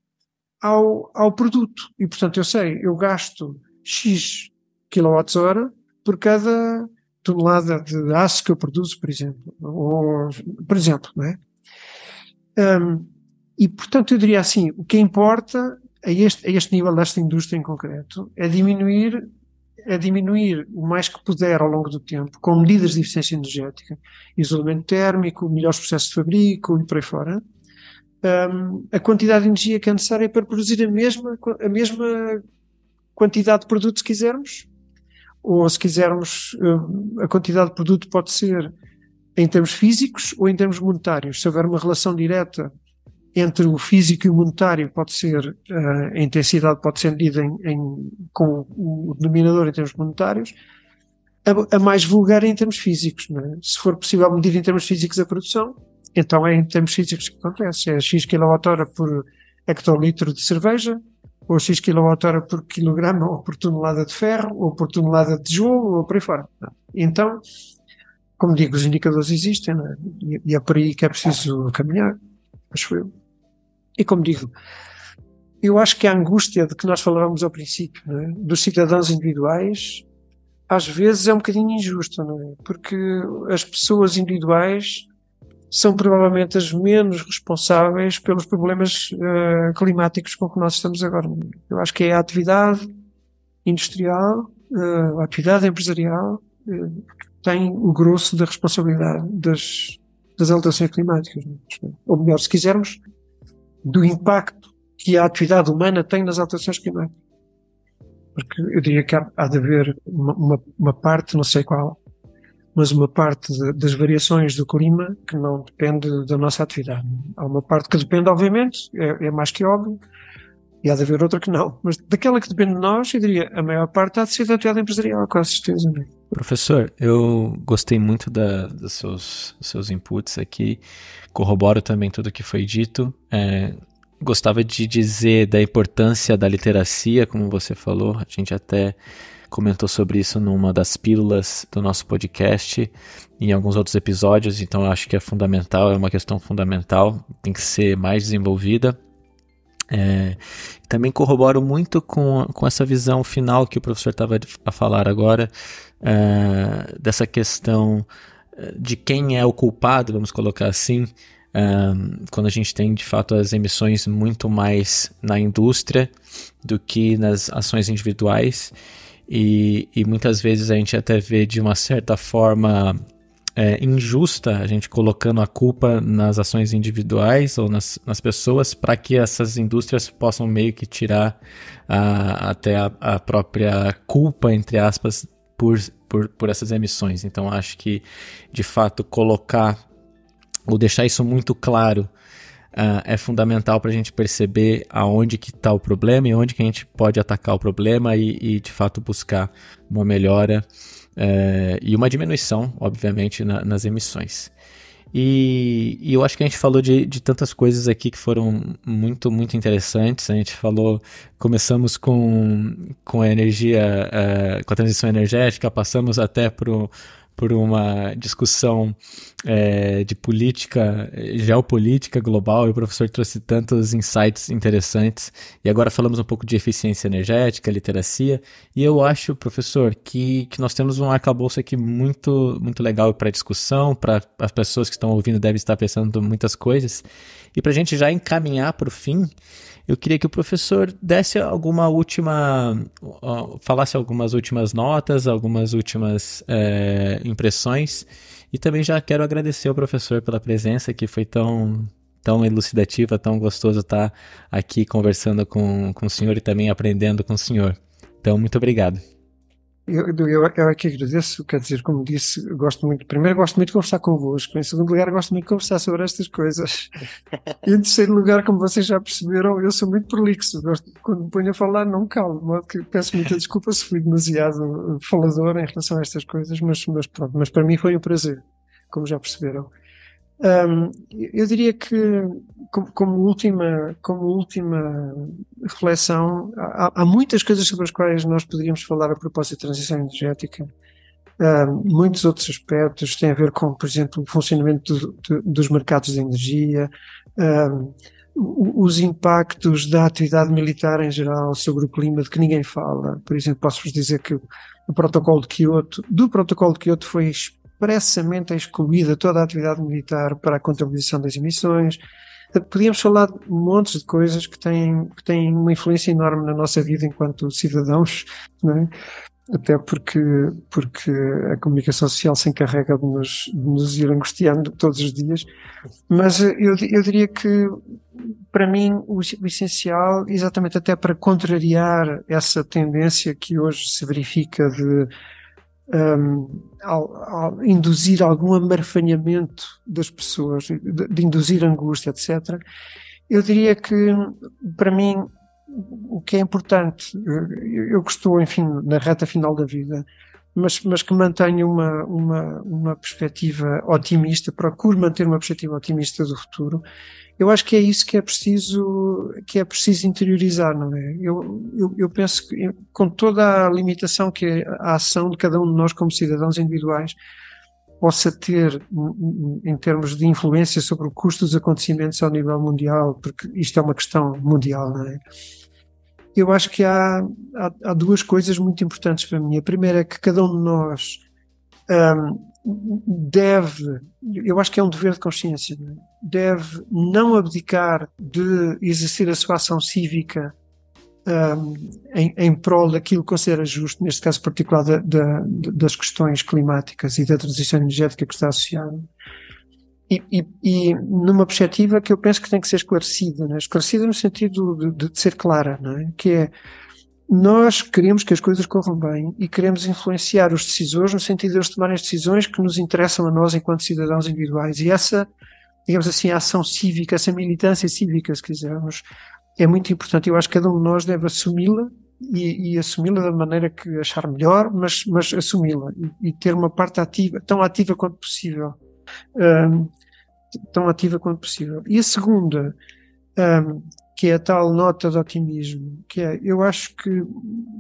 D: ao, ao produto. E, portanto, eu sei, eu gasto X kWh por cada tonelada de aço que eu produzo, por exemplo. Ou, por exemplo, não é? Um, e, portanto, eu diria assim, o que importa a este, a este nível desta indústria em concreto é diminuir é diminuir o mais que puder ao longo do tempo, com medidas de eficiência energética, isolamento térmico, melhores processos de fabrico e por aí fora, um, a quantidade de energia que é necessária para produzir a mesma, a mesma quantidade de produto, se quisermos, ou se quisermos, a quantidade de produto pode ser em termos físicos ou em termos monetários. Se houver uma relação direta entre o físico e o monetário, pode ser, uh, a intensidade pode ser medida em, em, com o denominador em termos monetários, a, a mais vulgar é em termos físicos. É? Se for possível medir em termos físicos a produção, então é em termos físicos que acontece. É X kWh por hectolitro de cerveja, ou X kWh por quilograma, ou por tonelada de ferro, ou por tonelada de tijolo, ou por aí fora. Então, como digo, os indicadores existem, é? e é por aí que é preciso caminhar, acho eu. E como digo, eu acho que a angústia de que nós falávamos ao princípio, é? dos cidadãos individuais, às vezes é um bocadinho injusta, é? Porque as pessoas individuais são provavelmente as menos responsáveis pelos problemas uh, climáticos com que nós estamos agora. Eu acho que é a atividade industrial, uh, a atividade empresarial, uh, tem o grosso da responsabilidade das, das alterações climáticas. Ou melhor, se quisermos, do impacto que a atividade humana tem nas alterações climáticas. Porque eu diria que há, há de haver uma, uma, uma parte, não sei qual, mas uma parte de, das variações do clima que não depende da nossa atividade. Há uma parte que depende, obviamente, é, é, mais que óbvio, e há de haver outra que não. Mas daquela que depende de nós, eu diria, a maior parte há de ser da atividade empresarial, com certeza. Não é?
B: Professor, eu gostei muito da, dos seus, seus inputs aqui, corroboro também tudo que foi dito. É, gostava de dizer da importância da literacia, como você falou, a gente até comentou sobre isso numa das pílulas do nosso podcast e em alguns outros episódios, então acho que é fundamental, é uma questão fundamental, tem que ser mais desenvolvida. É, também corroboro muito com, com essa visão final que o professor estava a falar agora, é, dessa questão é, de quem é o culpado, vamos colocar assim, é, quando a gente tem de fato as emissões muito mais na indústria do que nas ações individuais. E, e muitas vezes a gente até vê de uma certa forma é, injusta a gente colocando a culpa nas ações individuais ou nas, nas pessoas para que essas indústrias possam meio que tirar a, até a, a, própria culpa, entre aspas, por, por, por essas emissões. Então acho que de fato colocar ou deixar isso muito claro uh, é fundamental para a gente perceber aonde que está o problema e onde que a gente pode atacar o problema e, e de fato buscar uma melhora uh, e uma diminuição, obviamente, na, nas emissões. E, e, eu acho que a gente falou de, de tantas coisas aqui que foram muito, muito interessantes. A gente falou, começamos com, com a energia, uh, com a transição energética, passamos até para por uma discussão é, de política, geopolítica global, e o professor trouxe tantos insights interessantes. E agora falamos um pouco de eficiência energética, literacia, e eu acho, professor, que, que nós temos um arcabouço aqui muito, muito legal para discussão, para as pessoas que estão ouvindo devem estar pensando muitas coisas. E para a gente já encaminhar para o fim, eu queria que o professor desse alguma última, falasse algumas últimas notas, algumas últimas é, impressões. E também já quero agradecer ao professor pela presença, que foi tão, tão elucidativa, tão gostoso estar aqui conversando com, com o senhor e também aprendendo com o senhor. Então, muito obrigado.
D: Eu, eu, eu aqui agradeço, quer dizer, como disse, gosto muito, primeiro gosto muito de conversar convosco, em segundo lugar gosto muito de conversar sobre estas coisas, *laughs* e em terceiro lugar, como vocês já perceberam, eu sou muito prolixo, gosto, quando me ponho a falar não calmo, de modo que peço muita desculpa se fui demasiado falador em relação a estas coisas, mas, mas pronto, mas para mim foi um prazer, como já perceberam. Um, eu diria que, como, como, última, como última reflexão, há, há, muitas coisas sobre as quais nós poderíamos falar a propósito da transição energética. Um, muitos outros aspectos têm a ver com, por exemplo, o funcionamento do, do, dos mercados de energia, um, os impactos da atividade militar em geral sobre o clima de que ninguém fala. Por exemplo, posso-vos dizer que o protocolo de Kyoto, do protocolo de Kyoto foi expressamente excluída toda a atividade militar para a contabilização das emissões. Podíamos falar de montes de coisas que têm, que têm uma influência enorme na nossa vida enquanto cidadãos, é? até porque, porque a comunicação social se encarrega de nos, de nos ir angustiando todos os dias. Mas eu, eu diria que, para mim, o, o essencial, exatamente até para contrariar essa tendência que hoje se verifica de um, ao, ao, induzir algum amarfanhamento das pessoas, de, de, induzir angústia, etc. Eu diria que, para mim, o que é importante, eu, que estou, enfim, na reta final da vida, mas, mas que mantenho uma, uma, uma perspectiva otimista, procuro manter uma perspectiva otimista do futuro, eu acho que é isso que é preciso, que é preciso interiorizar, não é? Eu, eu, eu penso que com toda a limitação que é a ação de cada um de nós como cidadãos individuais possa ter em termos de influência sobre o custo dos acontecimentos ao nível mundial, porque isto é uma questão mundial, não é? Eu acho que há, há, há duas coisas muito importantes para mim. A primeira é que cada um de nós um, deve, eu acho que é um dever de consciência, é? deve não abdicar de exercer a sua ação cívica um, em, em prol daquilo que considera justo, neste caso particular da, da, das questões climáticas e da transição energética que está associada. E, e, e, numa perspectiva que eu penso que tem que ser esclarecida, né? esclarecida no sentido de, de ser clara, é? que é nós queremos que as coisas corram bem e queremos influenciar os decisores no sentido de eles tomarem as decisões que nos interessam a nós enquanto cidadãos individuais. E essa, digamos assim, ação cívica, essa militância cívica, se quisermos, é muito importante. Eu acho que cada um de nós deve assumi-la e, e assumi-la da maneira que achar melhor, mas, mas assumi-la e, e, ter uma parte ativa, tão ativa quanto possível. Um, tão ativa quanto possível. E a segunda, um, que é a tal nota de otimismo, que é, eu acho que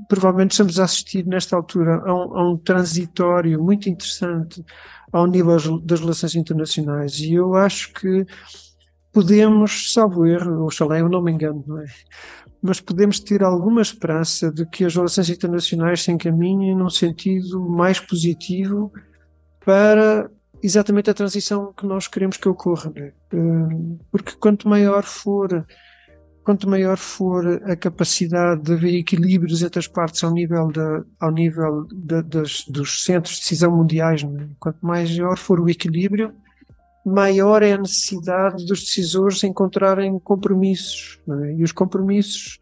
D: provavelmente estamos a assistir nesta altura a um, a um transitório muito interessante ao nível das relações internacionais e eu acho que podemos, salvo erro, oxalá eu não me engano, não é? mas podemos ter alguma esperança de que as relações internacionais se encaminhem num sentido mais positivo para exatamente a transição que nós queremos que ocorra. É? Hum, porque quanto maior for quanto maior for a capacidade de haver equilíbrios entre as partes ao nível, de, ao nível de, das, dos centros de decisão mundiais, é? quanto maior for o equilíbrio, maior é a necessidade dos decisores encontrarem compromissos. É? E os compromissos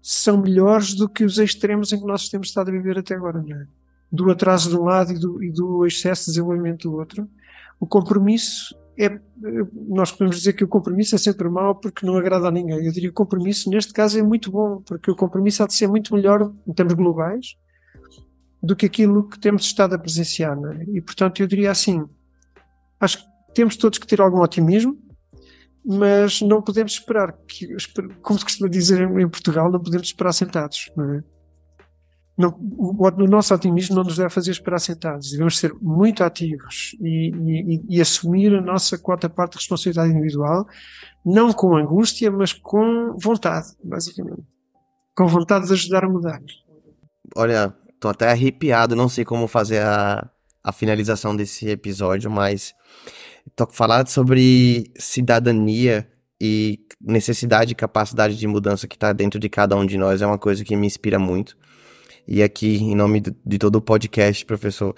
D: são melhores do que os extremos em que nós temos estado a viver até agora. É? Do atraso de um lado e do, e do excesso de desenvolvimento do outro. O compromisso é, nós podemos dizer que o compromisso é sempre mau porque não agrada a ninguém. Eu diria que o compromisso, neste caso, é muito bom, porque o compromisso há de ser muito melhor em termos globais do que aquilo que temos estado a presenciar. É? E, portanto, eu diria assim: acho que temos todos que ter algum otimismo, mas não podemos esperar que, como se costuma dizer em Portugal, não podemos esperar sentados. Não é? Não, o, o, nosso otimismo não nos deve fazer esperar sentados. Devemos ser muito ativos e, e, e, assumir a nossa quarta parte de responsabilidade individual, não com angústia, mas com vontade, basicamente. Com vontade de ajudar a mudar.
C: Olha, tô até arrepiado, não sei como fazer a, a finalização desse episódio, mas tô falando sobre cidadania e necessidade e capacidade de mudança que está dentro de cada um de nós é uma coisa que me inspira muito. E aqui, em nome de todo o podcast, professor,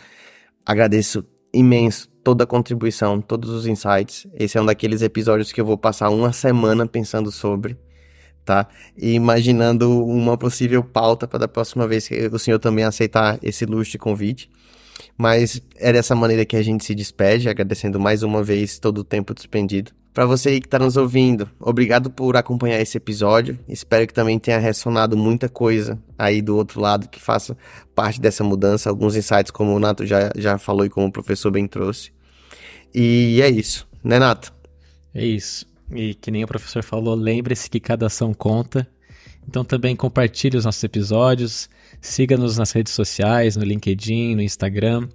C: agradeço imenso toda a contribuição, todos os insights. Esse é um daqueles episódios que eu vou passar uma semana pensando sobre, tá? E imaginando uma possível pauta para da próxima vez que o senhor também aceitar esse luxo de convite. Mas é dessa maneira que a gente se despede, agradecendo mais uma vez todo o tempo despendido. Para você aí que está nos ouvindo, obrigado por acompanhar esse episódio. Espero que também tenha ressonado muita coisa aí do outro lado que faça parte dessa mudança. Alguns insights, como o Nato já, já falou e como o professor bem trouxe. E é isso, né, Nato?
B: É isso. E que nem o professor falou, lembre-se que cada ação conta. Então também compartilhe os nossos episódios, siga-nos nas redes sociais, no LinkedIn, no Instagram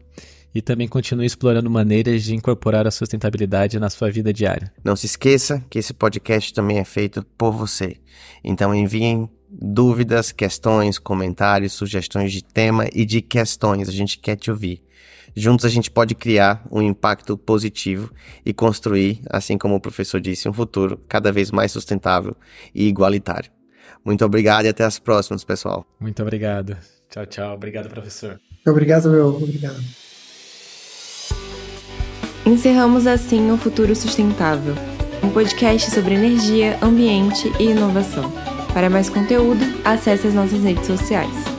B: e também continue explorando maneiras de incorporar a sustentabilidade na sua vida diária.
C: Não se esqueça que esse podcast também é feito por você. Então enviem dúvidas, questões, comentários, sugestões de tema e de questões. A gente quer te ouvir. Juntos a gente pode criar um impacto positivo e construir, assim como o professor disse, um futuro cada vez mais sustentável e igualitário. Muito obrigado e até as próximas, pessoal.
B: Muito obrigado. Tchau, tchau. Obrigado, professor.
D: Obrigado, meu. Obrigado.
A: Encerramos assim o Futuro Sustentável, um podcast sobre energia, ambiente e inovação. Para mais conteúdo, acesse as nossas redes sociais.